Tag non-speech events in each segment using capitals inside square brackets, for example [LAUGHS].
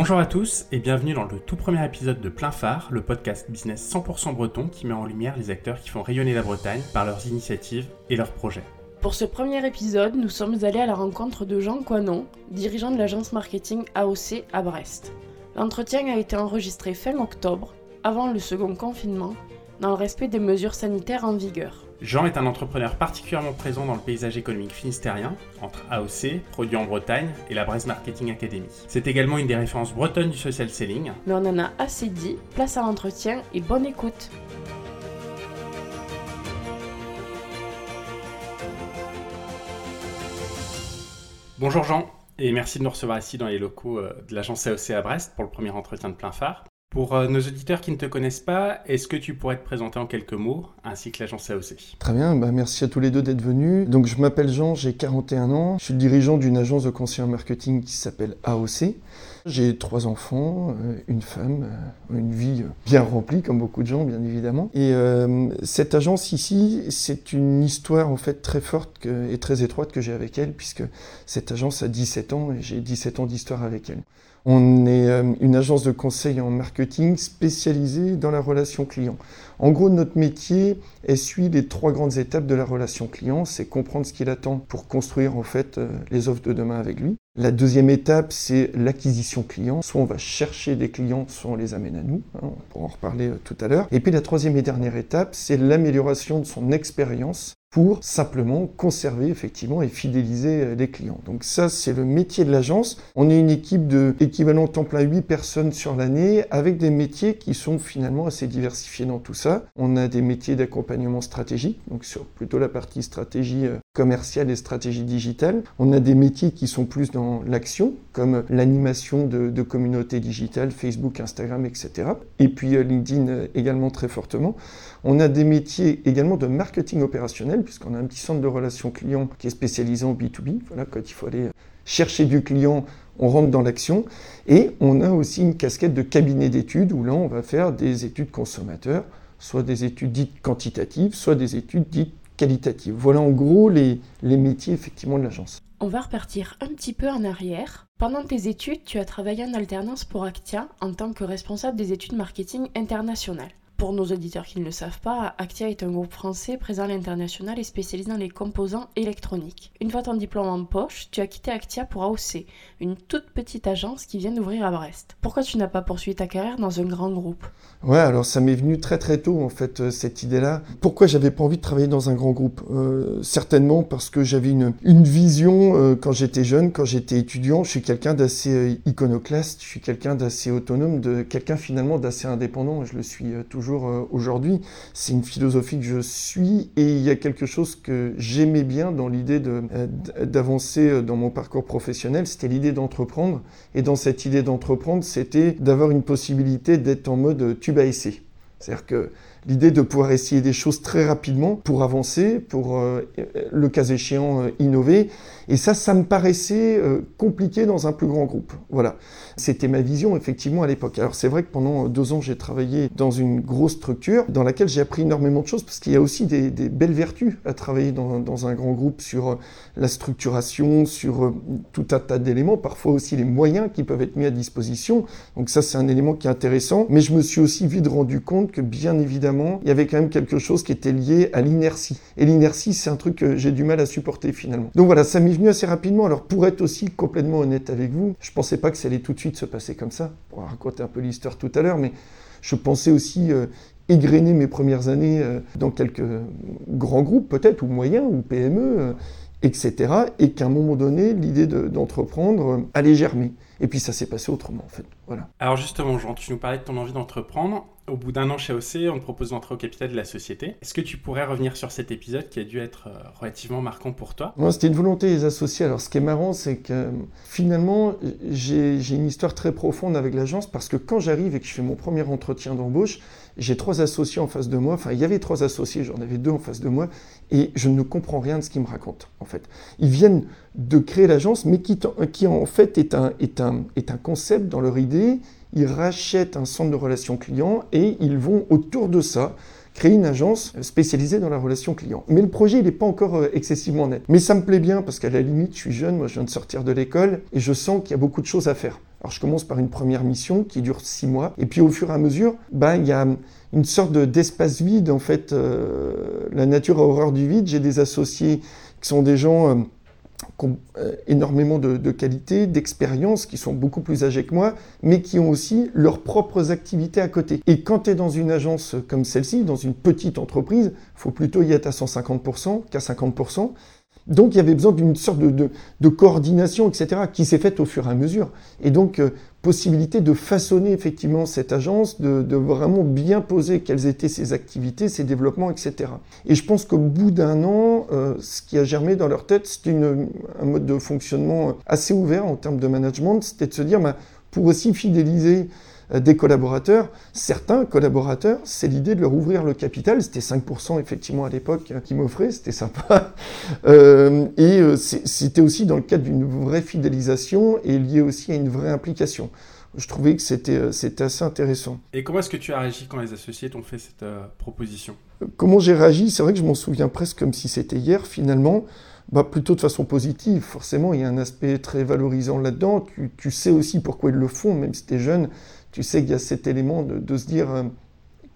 Bonjour à tous et bienvenue dans le tout premier épisode de Plein Phare, le podcast business 100% breton qui met en lumière les acteurs qui font rayonner la Bretagne par leurs initiatives et leurs projets. Pour ce premier épisode, nous sommes allés à la rencontre de Jean Coinon, dirigeant de l'agence marketing AOC à Brest. L'entretien a été enregistré fin octobre, avant le second confinement, dans le respect des mesures sanitaires en vigueur. Jean est un entrepreneur particulièrement présent dans le paysage économique finistérien, entre AOC, Produits en Bretagne et la Brest Marketing Academy. C'est également une des références bretonnes du social selling. Mais on en a assez dit, place à l'entretien et bonne écoute. Bonjour Jean, et merci de nous recevoir ici dans les locaux euh, de l'agence AOC à Brest pour le premier entretien de plein phare. Pour euh, nos auditeurs qui ne te connaissent pas, est-ce que tu pourrais te présenter en quelques mots, ainsi que l'agence AOC Très bien, bah merci à tous les deux d'être venus. Donc je m'appelle Jean, j'ai 41 ans, je suis le dirigeant d'une agence de conseil en marketing qui s'appelle AOC. J'ai trois enfants, euh, une femme, euh, une vie bien remplie comme beaucoup de gens bien évidemment. Et euh, cette agence ici, c'est une histoire en fait très forte et très étroite que j'ai avec elle puisque cette agence a 17 ans et j'ai 17 ans d'histoire avec elle. On est euh, une agence de conseil en marketing spécialisée dans la relation client. En gros, notre métier suit les trois grandes étapes de la relation client. C'est comprendre ce qu'il attend pour construire en fait euh, les offres de demain avec lui. La deuxième étape, c'est l'acquisition client. Soit on va chercher des clients, soit on les amène à nous. Hein, on pourra en reparler euh, tout à l'heure. Et puis la troisième et dernière étape, c'est l'amélioration de son expérience pour simplement conserver effectivement et fidéliser euh, les clients. Donc ça, c'est le métier de l'agence. On est une équipe de équivalent temps plein 8 personnes sur l'année avec des métiers qui sont finalement assez diversifiés dans tout ça. On a des métiers d'accompagnement stratégique, donc sur plutôt la partie stratégie euh, commerciale et stratégie digitale. On a des métiers qui sont plus dans l'action, comme l'animation de, de communautés digitales, Facebook, Instagram, etc. Et puis euh, LinkedIn également très fortement. On a des métiers également de marketing opérationnel, puisqu'on a un petit centre de relations clients qui est spécialisé en B2B. Voilà, quand il faut aller chercher du client, on rentre dans l'action. Et on a aussi une casquette de cabinet d'études, où là, on va faire des études consommateurs, soit des études dites quantitatives, soit des études dites qualitatives. Voilà en gros les, métiers de l'agence. On va repartir un petit peu en arrière. Pendant tes études, tu as travaillé en alternance pour Actia en tant que responsable des études marketing internationales. Pour nos auditeurs qui ne le savent pas, Actia est un groupe français présent à l'international et spécialisé dans les composants électroniques. Une fois ton diplôme en poche, tu as quitté Actia pour AOC, une toute petite agence qui vient d'ouvrir à Brest. Pourquoi tu n'as pas poursuivi ta carrière dans un grand groupe? Ouais, alors ça m'est venu très très tôt en fait euh, cette idée-là. Pourquoi j'avais pas envie de travailler dans un grand groupe? Euh, Certainement parce que j'avais une, vision euh, quand j'étais jeune, quand j'étais étudiant. Je suis quelqu'un d'assez iconoclaste, je suis quelqu'un d'assez autonome, de quelqu'un finalement d'assez indépendant. Je le suis toujours euh, aujourd'hui. C'est une philosophie que je suis et il y a quelque chose que j'aimais bien dans l'idée euh, d'avancer euh, dans mon parcours professionnel, c'était l'idée d'entreprendre. Et dans cette idée d'entreprendre, c'était d'avoir une possibilité d'être en mode tube à essai. C'est-à-dire que l'idée de pouvoir essayer des choses très rapidement pour avancer, pour euh, le cas échéant euh, innover. Et ça, ça me paraissait euh, compliqué dans un plus grand groupe. Voilà. C'était ma vision effectivement à l'époque. Alors c'est vrai que pendant deux ans, j'ai travaillé dans une grosse structure dans laquelle j'ai appris énormément de choses parce qu'il y a aussi des, des belles vertus à travailler dans, dans, un grand groupe sur la structuration, sur tout un tas d'éléments, parfois aussi les moyens qui peuvent être mis à disposition. Donc ça, c'est un élément qui est intéressant. Mais je me suis aussi vite rendu compte que bien évidemment, il y avait quand même quelque chose qui était lié à l'inertie. Et l'inertie, c'est un truc que j'ai du mal à supporter finalement. Donc voilà, ça m'est venu assez rapidement. Alors pour être aussi complètement honnête avec vous, je pensais pas que ça allait tout de suite se passer comme ça. On va raconter un peu l'histoire tout à l'heure, mais je pensais aussi euh, mes premières années euh, dans quelques grands groupes peut-être, ou moyens, ou PME, euh, etc. Et qu'à un moment donné, l'idée d'entreprendre de, allait germer. Et puis ça s'est passé autrement en fait. Voilà. Alors justement, Jean, tu nous parlais de ton envie d'entreprendre. Au bout d'un an chez AOC, on te propose d'entrer au capital de la société. Est-ce que tu pourrais revenir sur cet épisode qui a dû être relativement marquant pour toi? Moi, c'était une volonté des associés. Alors, ce qui est marrant, c'est que finalement, j'ai une histoire très profonde avec l'agence parce que quand j'arrive et que je fais mon premier entretien d'embauche, j'ai trois associés en face de moi. Enfin, il y avait trois associés, j'en avais deux en face de moi, et je ne comprends rien de ce qu'ils me racontent, en fait. Ils viennent de créer l'agence, mais qui, en fait est un concept dans leur idée. Ils rachètent un centre de relations clients et ils vont autour de ça créer une agence spécialisée dans la relation client. Mais le projet, il n'est pas encore excessivement net. Mais ça me plaît bien parce qu'à la limite, je suis jeune, moi je viens de sortir de l'école et je sens qu'il y a beaucoup de choses à faire. Alors je commence par une première mission qui dure six mois, et puis au fur et à mesure, ben, il y a une sorte d'espace vide en fait. Euh, la nature a horreur du vide. J'ai des associés qui sont des gens euh, euh, énormément de, de qualité, d'expérience, qui sont beaucoup plus âgés que moi, mais qui ont aussi leurs propres activités à côté. Et quand tu es dans une agence comme celle-ci, dans une petite entreprise, faut plutôt y être à 150% qu'à 50%. Donc il y avait besoin d'une sorte de, coordination, etc., qui s'est faite au fur et à mesure. Et donc, euh, possibilité de façonner effectivement cette agence, de, vraiment bien poser quelles étaient ses activités, ses développements, etc. Et je pense qu'au bout d'un an, euh, ce qui a germé dans leur tête, c'était un mode de fonctionnement assez ouvert en termes de management, c'était de se dire, bah, pour aussi fidéliser des collaborateurs. Certains collaborateurs, c'est l'idée de leur ouvrir le capital. C'était 5% effectivement à l'époque qu'ils m'offraient, c'était sympa. [LAUGHS] Euh, et euh, c'était aussi dans le cadre d'une vraie fidélisation et lié aussi à une vraie implication. Je trouvais que c'était assez intéressant. Et comment est-ce que tu as réagi quand les associés t'ont fait cette proposition? Comment j'ai réagi? C'est vrai que je m'en souviens presque comme si c'était hier finalement. Bah, plutôt de façon positive. Forcément, il y a un aspect très valorisant là-dedans. Tu, tu, sais aussi pourquoi ils le font, même si tu es jeune tu sais qu'il y a cet élément de, se dire, euh,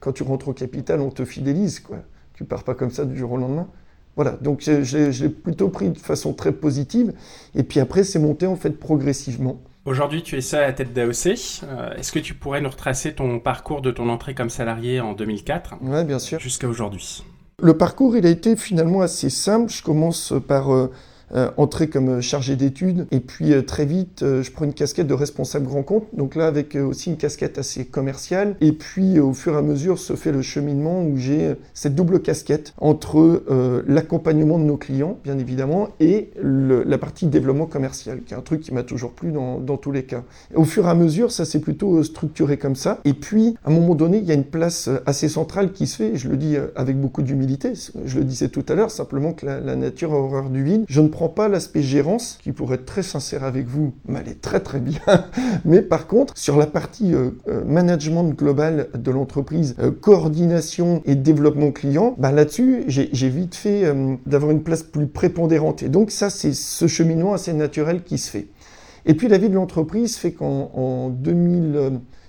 quand tu rentres au capital, on te fidélise, quoi. Tu pars pas comme ça du jour au lendemain. Voilà, donc je, l'ai plutôt pris de façon très positive. Et puis après, c'est monté en fait progressivement. Aujourd'hui, tu es seul à la tête d'AOC. Euh, est-ce que tu pourrais nous retracer ton parcours de ton entrée comme salarié en 2004 Oui, bien sûr. Jusqu'à aujourd'hui? Le parcours, il a été finalement assez simple. Je commence par euh, euh, entrer comme chargé d'études. Et puis euh, très vite, euh, je prends une casquette de responsable grand compte. Donc là, avec aussi une casquette assez commerciale. Et puis au fur et à mesure se fait le cheminement où j'ai cette double casquette entre l'accompagnement de nos clients, bien évidemment, et la partie développement commercial, qui est un truc qui m'a toujours plu dans, dans, tous les cas. au fur et à mesure, ça s'est plutôt structuré comme ça. Et puis, à un moment donné, il y a une place assez centrale qui se fait. Je le dis avec beaucoup d'humilité. Je le disais tout à l'heure, simplement que la, la nature a horreur du vide. Je ne prends pas l'aspect gérance, qui pourrait être très sincère avec vous, m'allait très très bien. [LAUGHS] Mais par contre, sur la partie euh, euh, management global de l'entreprise, euh, coordination et développement client, bah là-dessus, j'ai vite fait d'avoir une place plus prépondérante. Et donc ça, c'est ce cheminement assez naturel qui se fait. Et puis la vie de l'entreprise fait qu'en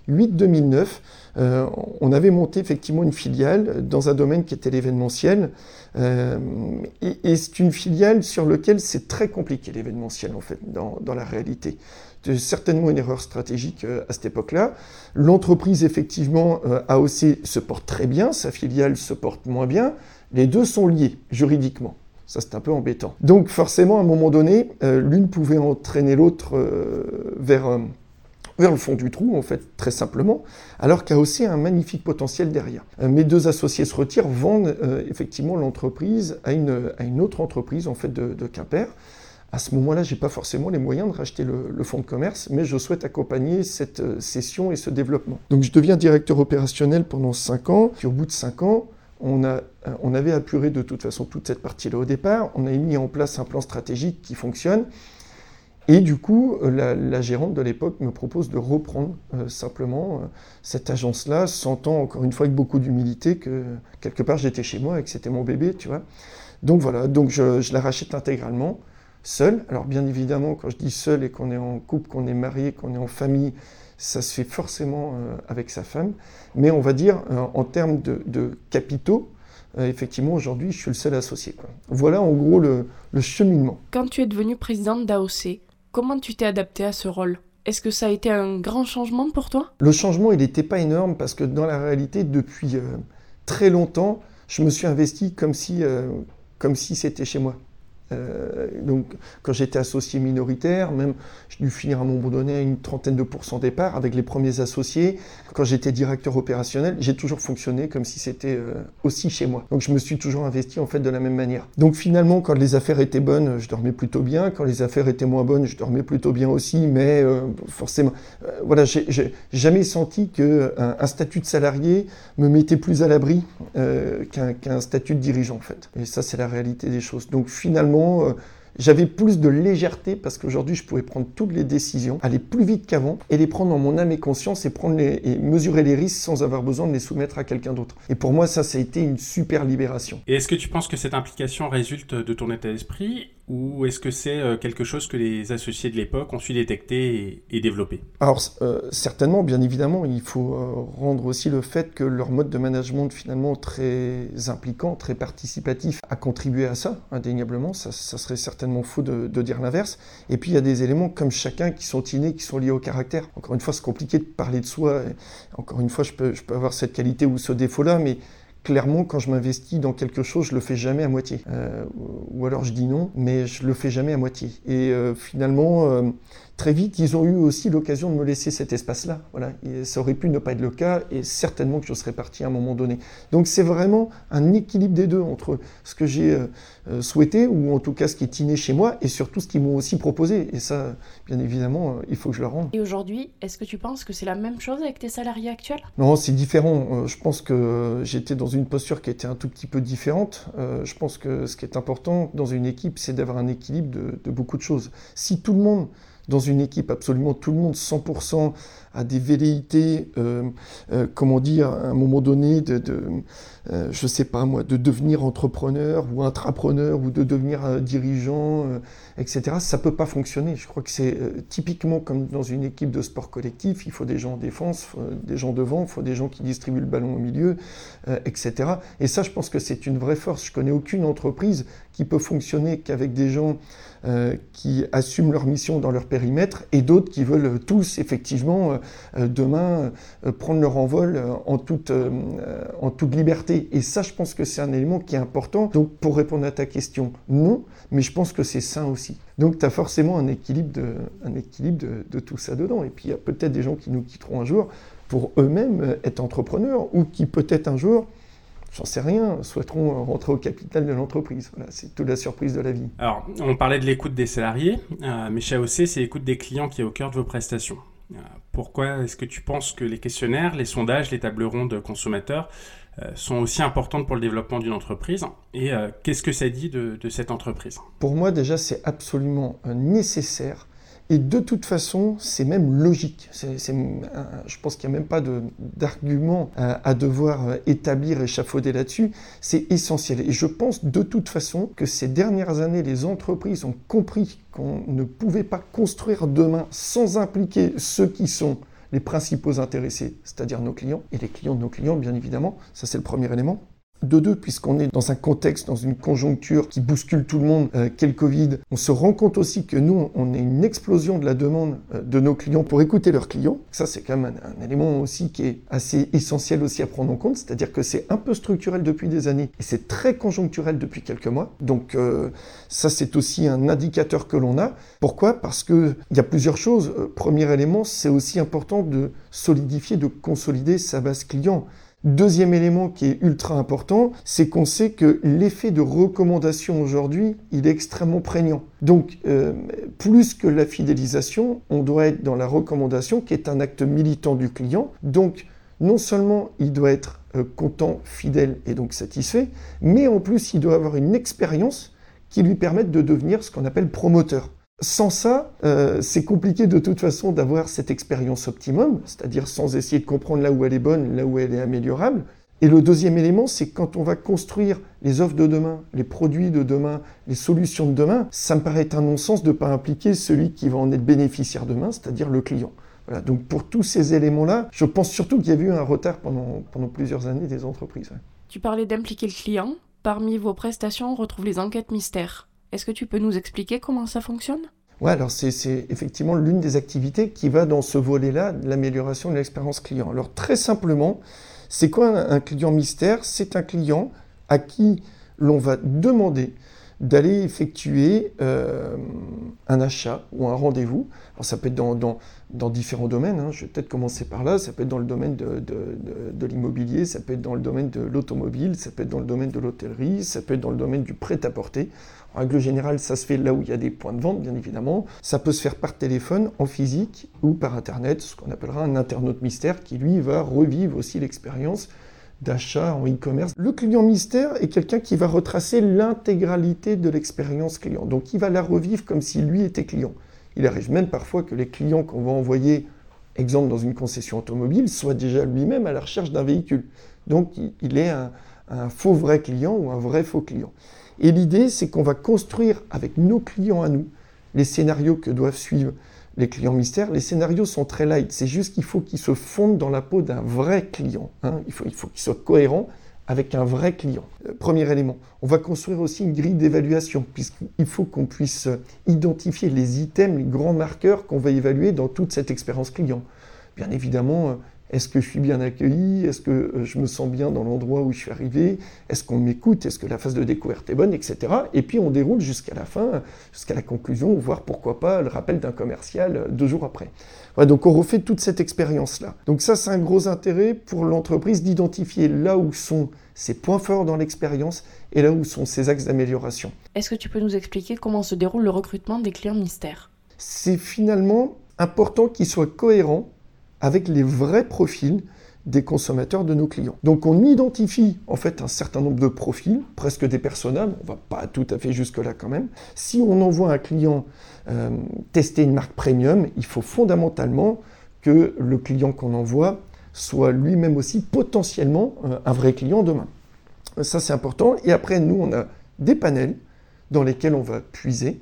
2008-2009, euh, on avait monté effectivement une filiale dans un domaine qui était l'événementiel. Euh, et, c'est une filiale sur laquelle c'est très compliqué l'événementiel en fait, dans, la réalité. C'est certainement une erreur stratégique euh, à cette époque-là. L'entreprise, effectivement, AOC se porte très bien, sa filiale se porte moins bien. Les deux sont liés juridiquement. Ça, c'est un peu embêtant. Donc, forcément, à un moment donné, l'une pouvait entraîner l'autre vers vers le fond du trou, en fait, très simplement, alors qu'il a aussi un magnifique potentiel derrière. Euh, mes deux associés se retirent, vendent euh, effectivement l'entreprise à une, autre entreprise, en fait, de, de Quimper. À ce moment-là, je n'ai pas forcément les moyens de racheter le, fonds de commerce, mais je souhaite accompagner cette euh, session et ce développement. Donc je deviens directeur opérationnel pendant 5 ans, puis au bout de 5 ans, on, on avait apuré de toute façon toute cette partie-là au départ, on a mis en place un plan stratégique qui fonctionne, et du coup, euh, la, gérante de l'époque me propose de reprendre euh, simplement euh, cette agence-là, sentant encore une fois avec beaucoup d'humilité que quelque part j'étais chez moi et que c'était mon bébé, tu vois. Donc voilà, donc je, la rachète intégralement, seul. Alors bien évidemment, quand je dis seul et qu'on est en couple, qu'on est marié, qu'on est en famille, ça se fait forcément avec sa femme. Mais on va dire, en termes de, capitaux, effectivement, aujourd'hui, je suis le seul associé. Voilà en gros le, le cheminement. Quand tu es devenu présidente d'AOC, Comment tu t'es adapté à ce rôle? Est-ce que ça a été un grand changement pour toi? Le changement, il n'était pas énorme parce que dans la réalité, depuis euh, très longtemps, je me suis investi comme si, euh, comme si c'était chez moi. Euh, donc, quand j'étais associé minoritaire, même, j'ai dû finir à un moment donné à une trentaine de pourcents départ avec les premiers associés. Quand j'étais directeur opérationnel, j'ai toujours fonctionné comme si c'était euh, aussi chez moi. Donc, je me suis toujours investi en fait de la même manière. Donc, finalement, quand les affaires étaient bonnes, je dormais plutôt bien. Quand les affaires étaient moins bonnes, je dormais plutôt bien aussi. Mais euh, forcément, voilà, j'ai jamais senti qu'un un statut de salarié me mettait plus à l'abri qu'un statut de dirigeant en fait. Et ça, c'est la réalité des choses. Donc, finalement euh, j'avais plus de légèreté parce qu'aujourd'hui je pouvais prendre toutes les décisions, aller plus vite qu'avant et les prendre en mon âme et conscience et, prendre les, et mesurer les risques sans avoir besoin de les soumettre à quelqu'un d'autre. Et pour moi ça, ça a été une super libération. Et est-ce que tu penses que cette implication résulte de ton état d'esprit ou est-ce que c'est euh, quelque chose que les associés de l'époque ont su détecter et, développer? Alors euh, certainement, bien évidemment, il faut euh, rendre aussi le fait que leur mode de management finalement très impliquant, très participatif, a contribué à ça, indéniablement. Ça, serait certainement faux de, dire l'inverse. Et puis il y a des éléments comme chacun qui sont innés, qui sont liés au caractère. Encore une fois, c'est compliqué de parler de soi. Encore une fois, je peux, je peux avoir cette qualité ou ce défaut-là, mais clairement, quand je m'investis dans quelque chose, je le fais jamais à moitié. Euh, ou alors je dis non, mais je le fais jamais à moitié. Et euh, finalement, euh, très vite, ils ont eu aussi l'occasion de me laisser cet espace-là. Voilà. ça aurait pu ne pas être le cas, et certainement que je serais parti à un moment donné. Donc c'est vraiment un équilibre des deux entre ce que j'ai euh, euh, souhaité, ou en tout cas ce qui est inné chez moi, et surtout ce qu'ils m'ont aussi proposé. Et ça, bien évidemment, euh, il faut que je le rende. Et aujourd'hui, est-ce que tu penses que c'est la même chose avec tes salariés actuels? Non, c'est différent. je pense que j'étais dans une posture qui était un tout petit peu différente. je pense que ce qui est important dans une équipe, c'est d'avoir un équilibre de, de beaucoup de choses. Si tout le monde dans une équipe, absolument tout le monde, 100%, a des velléités, euh, euh, comment dire, à un moment donné, de, de euh, je sais pas moi, de devenir entrepreneur ou intrapreneur ou de devenir dirigeant, etc. Ça peut pas fonctionner. Je crois que c'est typiquement comme dans une équipe de sport collectif, il faut des gens en défense, des gens devant, il faut des gens qui distribuent le ballon au milieu, etc. Et ça, je pense que c'est une vraie force. Je connais aucune entreprise qui peut fonctionner qu'avec des gens qui assument leur mission dans leur périmètre et d'autres qui veulent tous effectivement euh, demain euh, prendre leur envol euh, en toute, en toute liberté. Et ça, je pense que c'est un élément qui est important. Donc, pour répondre à ta question, non, mais je pense que c'est sain aussi. Donc, tu as forcément un équilibre, de, un équilibre de, de tout ça dedans. Et puis, il y a peut-être des gens qui nous quitteront un jour pour eux-mêmes être entrepreneurs ou qui peut-être un jour j'en sais rien, souhaiteront rentrer au capital de l'entreprise. Voilà, c'est toute la surprise de la vie. Alors, on parlait de l'écoute des salariés, mais chez AOC, c'est l'écoute des clients qui est au cœur de vos prestations. Euh, pourquoi est-ce que tu penses que les questionnaires, les sondages, les tables rondes consommateurs euh, sont aussi importantes pour le développement d'une entreprise Et euh, qu'est-ce que ça dit de, de cette entreprise? Pour moi, déjà, c'est absolument nécessaire et de toute façon, c'est même logique. je pense qu'il n'y a même pas d'argument à, à, devoir établir, échafauder là-dessus. C'est essentiel. Et je pense de toute façon que ces dernières années, les entreprises ont compris qu'on ne pouvait pas construire demain sans impliquer ceux qui sont les principaux intéressés, c'est-à-dire nos clients, et les clients de nos clients, bien évidemment. Ça, c'est le premier élément de deux, puisqu'on est dans un contexte, dans une conjoncture qui bouscule tout le monde, euh, qu'est le Covid. On se rend compte aussi que nous, on a une explosion de la demande euh, de nos clients pour écouter leurs clients. Ça, c'est quand même un, élément aussi qui est assez essentiel aussi à prendre en compte, c'est-à-dire que c'est un peu structurel depuis des années et c'est très conjoncturel depuis quelques mois. Donc euh, ça, c'est aussi un indicateur que l'on a. Pourquoi? Parce qu'il y a plusieurs choses. premier élément, c'est aussi important de solidifier, de consolider sa base client. Deuxième élément qui est ultra important, c'est qu'on sait que l'effet de recommandation aujourd'hui, il est extrêmement prégnant. Donc, euh, plus que la fidélisation, on doit être dans la recommandation qui est un acte militant du client. Donc, non seulement il doit être euh, content, fidèle et donc satisfait, mais en plus il doit avoir une expérience qui lui permette de devenir ce qu'on appelle promoteur. Sans ça, euh, c'est compliqué de toute façon d'avoir cette expérience optimum, c'est-à-dire sans essayer de comprendre là où elle est bonne, là où elle est améliorable. Et le deuxième élément, c'est quand on va construire les offres de demain, les produits de demain, les solutions de demain, ça me paraît un non-sens de ne pas impliquer celui qui va en être bénéficiaire demain, c'est-à-dire le client. Voilà, donc pour tous ces éléments-là, je pense surtout qu'il y a eu un retard pendant, pendant plusieurs années des entreprises. Tu parlais d'impliquer le client. Parmi vos prestations, on retrouve les enquêtes mystères. Est-ce que tu peux nous expliquer comment ça fonctionne? Ouais, alors c'est effectivement l'une des activités qui va dans ce volet-là, l'amélioration de l'expérience client. Alors très simplement, c'est quoi un, client mystère? C'est un client à qui l'on va demander d'aller effectuer euh, un achat ou un rendez-vous. Alors ça peut être dans, dans, différents domaines, hein. je vais peut-être commencer par là, ça peut être dans le domaine de, de, de, l'immobilier, ça peut être dans le domaine de l'automobile, ça peut être dans le domaine de l'hôtellerie, ça peut être dans le domaine du prêt-à-porter. En règle générale, ça se fait là où il y a des points de vente, bien évidemment. Ça peut se faire par téléphone, en physique ou par Internet, ce qu'on appellera un internaute mystère qui, lui, va revivre aussi l'expérience d'achat en e-commerce. Le client mystère est quelqu'un qui va retracer l'intégralité de l'expérience client. Donc il va la revivre comme si lui était client. Il arrive même parfois que les clients qu'on va envoyer, exemple dans une concession automobile, soient déjà lui-même à la recherche d'un véhicule. Donc il est un, un faux vrai client ou un vrai faux client. Et l'idée, c'est qu'on va construire avec nos clients à nous les scénarios que doivent suivre les clients mystères. Les scénarios sont très light, c'est juste qu'il faut qu'ils se fondent dans la peau d'un vrai client. Hein. Il faut, il faut qu'ils soient cohérents avec un vrai client. Euh, premier élément. On va construire aussi une grille d'évaluation, puisqu'il faut qu'on puisse identifier les items, les grands marqueurs qu'on va évaluer dans toute cette expérience client. Bien évidemment, euh, est-ce que je suis bien accueilli? Est-ce que euh, je me sens bien dans l'endroit où je suis arrivé? Est-ce qu'on m'écoute? Est-ce que la phase de découverte est bonne? Etc. Et puis on déroule jusqu'à la fin, jusqu'à la conclusion, voire pourquoi pas le rappel d'un commercial euh, deux jours après. donc on refait toute cette expérience-là. Donc ça, c'est un gros intérêt pour l'entreprise d'identifier là où sont ses points forts dans l'expérience et là où sont ses axes d'amélioration. Est-ce que tu peux nous expliquer comment se déroule le recrutement des clients mystères? C'est finalement important qu'il soit cohérent avec les vrais profils des consommateurs de nos clients. Donc on identifie en fait un certain nombre de profils, presque des personnages, on va pas tout à fait jusque-là quand même. Si on envoie un client euh, tester une marque premium, il faut fondamentalement que le client qu'on envoie soit lui-même aussi potentiellement euh, un vrai client demain. Ça c'est important. Et après, nous, on a des panels dans lesquels on va puiser,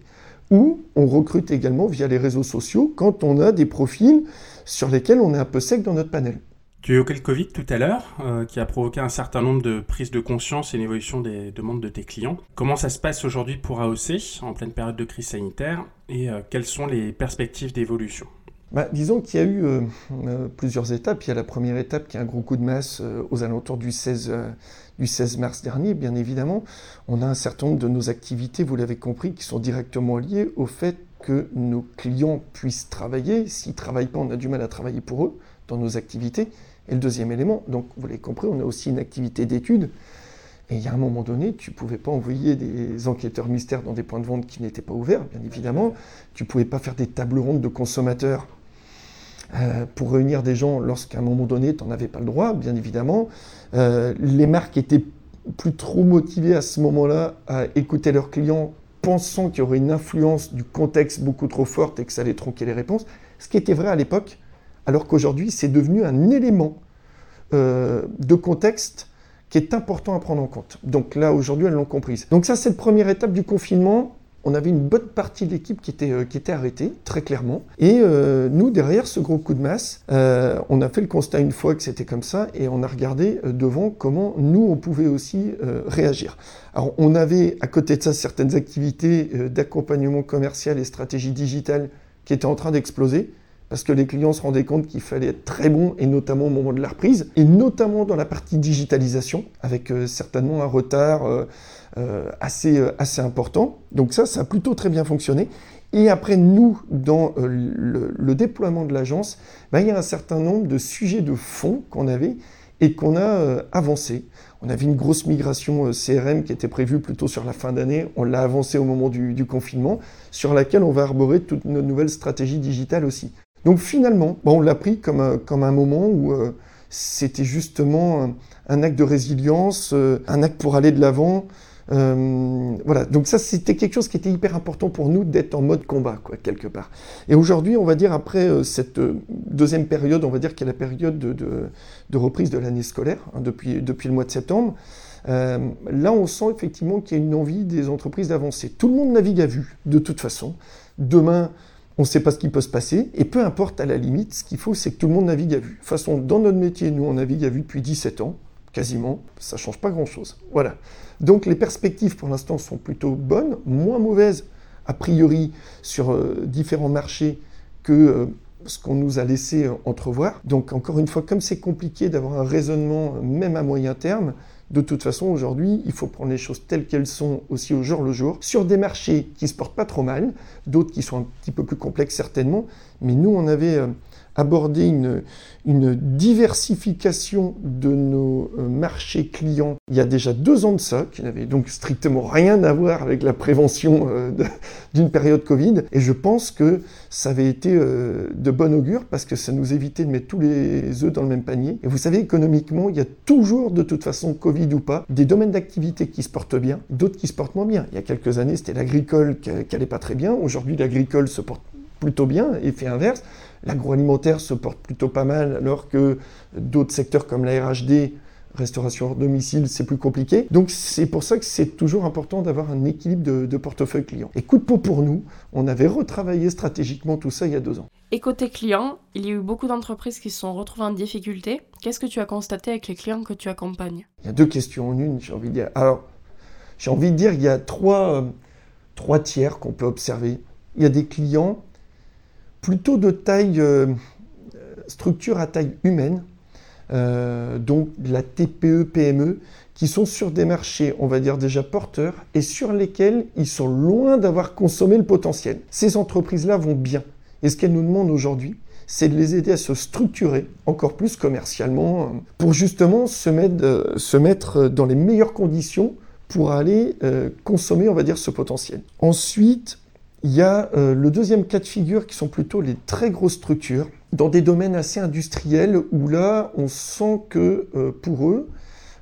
ou on recrute également via les réseaux sociaux quand on a des profils sur lesquels on est un peu sec dans notre panel. Tu évoquais le Covid tout à l'heure, euh, qui a provoqué un certain nombre de prises de conscience et une évolution des demandes de tes clients? Comment ça se passe aujourd'hui pour AOC en pleine période de crise sanitaire et euh, quelles sont les perspectives d'évolution? Bah, disons qu'il y a eu euh, plusieurs étapes. Il y a la première étape qui est un gros coup de masse aux alentours du 16, du 16 mars dernier, bien évidemment. On a un certain nombre de nos activités, vous l'avez compris, qui sont directement liées au fait que nos clients puissent travailler. S'ils ne travaillent pas, on a du mal à travailler pour eux dans nos activités. Et le deuxième élément, donc vous l'avez compris, on a aussi une activité d'étude. Et il y a un moment donné, tu ne pouvais pas envoyer des enquêteurs mystères dans des points de vente qui n'étaient pas ouverts, bien évidemment. Tu ne pouvais pas faire des tables rondes de consommateurs euh, pour réunir des gens lorsqu'à un moment donné, tu n'en avais pas le droit, bien évidemment. Euh, les marques étaient plus trop motivées à ce moment-là à écouter leurs clients pensant qu'il y aurait une influence du contexte beaucoup trop forte et que ça allait tronquer les réponses, ce qui était vrai à l'époque, alors qu'aujourd'hui c'est devenu un élément euh, de contexte qui est important à prendre en compte. Donc là, aujourd'hui, elles l'ont comprise. Donc ça, cette première étape du confinement, on avait une bonne partie de l'équipe qui était, euh, qui était arrêtée, très clairement. Et euh, nous, derrière ce gros coup de masse, on a fait le constat une fois que c'était comme ça, et on a regardé devant comment nous, on pouvait aussi réagir. Alors, on avait à côté de ça certaines activités euh, d'accompagnement commercial et stratégie digitale qui étaient en train d'exploser parce que les clients se rendaient compte qu'il fallait être très bon, et notamment au moment de la reprise, et notamment dans la partie digitalisation, avec euh, certainement un retard euh, assez, assez important. Donc ça, ça a plutôt très bien fonctionné. Et après, nous, dans le, déploiement de l'agence, ben, il y a un certain nombre de sujets de fond qu'on avait et qu'on a avancé. On avait une grosse migration euh, CRM qui était prévue plutôt sur la fin d'année. On l'a avancée au moment du, confinement, sur laquelle on va arborer toute notre nouvelle stratégie digitale aussi. Donc finalement, on l'a pris comme un, comme un moment où euh, c'était justement un, acte de résilience, euh, un acte pour aller de l'avant, euh, voilà, donc ça c'était quelque chose qui était hyper important pour nous d'être en mode combat, quoi, quelque part. Et aujourd'hui, on va dire, après euh, cette euh, deuxième période, on va dire qu'il y a la période de, reprise de l'année scolaire, hein, depuis, depuis le mois de septembre, là on sent effectivement qu'il y a une envie des entreprises d'avancer. Tout le monde navigue à vue, de toute façon. Demain, on ne sait pas ce qui peut se passer, et peu importe à la limite, ce qu'il faut, c'est que tout le monde navigue à vue. De toute façon, dans notre métier, nous, on navigue à vue depuis 17 ans, quasiment, ça change pas grand-chose. Voilà. Donc les perspectives pour l'instant sont plutôt bonnes, moins mauvaises a priori sur euh, différents marchés que euh, ce qu'on nous a laissé euh, entrevoir. Donc encore une fois, comme c'est compliqué d'avoir un raisonnement même à moyen terme, de toute façon aujourd'hui, il faut prendre les choses telles qu'elles sont aussi au jour le jour, sur des marchés qui se portent pas trop mal, d'autres qui sont un petit peu plus complexes certainement, mais nous on avait aborder une, une diversification de nos euh, marchés clients il y a déjà deux ans de ça, qui n'avait donc strictement rien à voir avec la prévention euh, d'une période Covid. Et je pense que ça avait été euh, de bon augure parce que ça nous évitait de mettre tous les œufs dans le même panier. Et vous savez, économiquement, il y a toujours, de toute façon, Covid ou pas, des domaines d'activité qui se portent bien, d'autres qui se portent moins bien. Il y a quelques années, c'était l'agricole qui n'allait pas très bien. Aujourd'hui, l'agricole se porte plutôt bien, effet inverse. L'agroalimentaire se porte plutôt pas mal, alors que d'autres secteurs comme la RHD Restauration hors domicile, c'est plus compliqué. Donc c'est pour ça que c'est toujours important d'avoir un équilibre de, portefeuille client. Et coup de peau pour nous, on avait retravaillé stratégiquement tout ça il y a deux ans. Et côté client, il y a eu beaucoup d'entreprises qui se sont retrouvées en difficulté. Qu'est-ce que tu as constaté avec les clients que tu accompagnes? Il y a deux questions en une, j'ai envie de dire. Alors, j'ai envie de dire qu'il y a trois, euh, trois tiers qu'on peut observer. Il y a des clients plutôt de taille, euh, structure à taille humaine, euh, donc la TPE, PME, qui sont sur des marchés, on va dire déjà porteurs, et sur lesquels ils sont loin d'avoir consommé le potentiel. Ces entreprises-là vont bien. Et ce qu'elles nous demandent aujourd'hui, c'est de les aider à se structurer encore plus commercialement euh, pour justement se mettre, euh, se mettre dans les meilleures conditions pour aller consommer, on va dire, ce potentiel. Ensuite, il y a le deuxième cas de figure qui sont plutôt les très grosses structures dans des domaines assez industriels où là, on sent que euh, pour eux,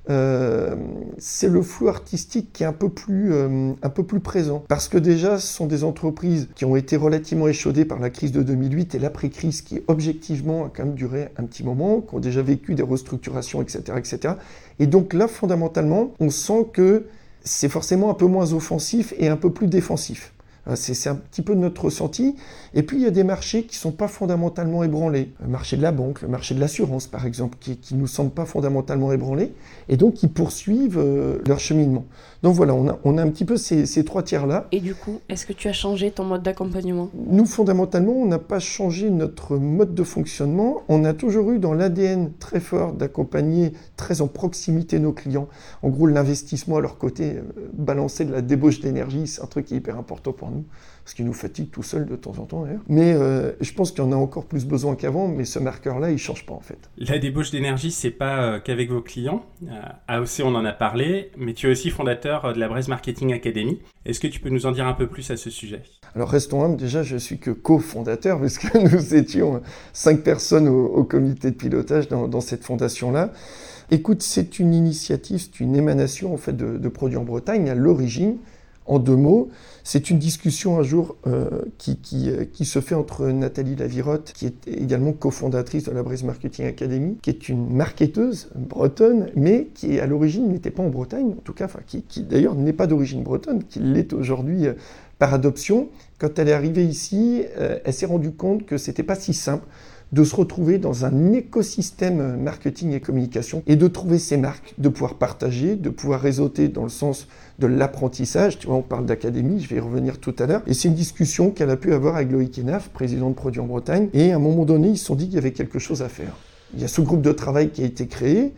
euh, c'est le flou artistique qui est un peu, plus, euh, un peu plus présent. Parce que déjà, ce sont des entreprises qui ont été relativement échaudées par la crise de 2008 et l'après-crise qui, objectivement, a quand même duré un petit moment, qui ont déjà vécu des restructurations, etc. etc. Et donc là, fondamentalement, on sent que c'est forcément un peu moins offensif et un peu plus défensif. Euh, c'est un petit peu notre ressenti. Et puis il y a des marchés qui ne sont pas fondamentalement ébranlés. Le marché de la banque, le marché de l'assurance par exemple, qui ne nous semblent pas fondamentalement ébranlés, et donc qui poursuivent euh, leur cheminement. Donc voilà, on a, on a un petit peu ces, ces trois tiers-là. Et du coup, est-ce que tu as changé ton mode d'accompagnement? Nous, fondamentalement, on n'a pas changé notre mode de fonctionnement. On a toujours eu dans l'ADN très fort d'accompagner très en proximité nos clients. En gros, l'investissement à leur côté, euh, balancer de la débauche d'énergie, c'est un truc qui est hyper important pour nous ce qui nous fatigue tout seul de temps en temps d'ailleurs. Mais euh, je pense qu'il y en a encore plus besoin qu'avant, mais ce marqueur-là, il ne change pas en fait. La débauche d'énergie, c'est pas euh, qu'avec vos clients. Euh, AOC, on en a parlé, mais tu es aussi fondateur de la Braise Marketing Academy. Est-ce que tu peux nous en dire un peu plus à ce sujet? Alors restons humbles, déjà je suis que co-fondateur, [LAUGHS] puisque nous étions cinq personnes au, comité de pilotage dans, cette fondation-là. Écoute, c'est une initiative, c'est une émanation en fait de, de Produits en Bretagne à l'origine en deux mots, c'est une discussion un jour euh, qui, euh, qui, se fait entre Nathalie Lavirotte, qui est également cofondatrice de la Brise Marketing Academy, qui est une marketeuse bretonne, mais qui à l'origine n'était pas en Bretagne, en tout cas, qui, d'ailleurs n'est pas d'origine bretonne, qui l'est aujourd'hui euh, par adoption. Quand elle est arrivée ici, elle s'est rendue compte que c'était pas si simple de se retrouver dans un écosystème marketing et communication et de trouver ses marques, de pouvoir partager, de pouvoir réseauter dans le sens de l'apprentissage. Tu vois, on parle d'académie, je vais y revenir tout à l'heure. Et c'est une discussion qu'elle a pu avoir avec Loïc Enaf, président de Produits en Bretagne. Et à un moment donné, ils se sont dit qu'il y avait quelque chose à faire. Il y a ce groupe de travail qui a été créé.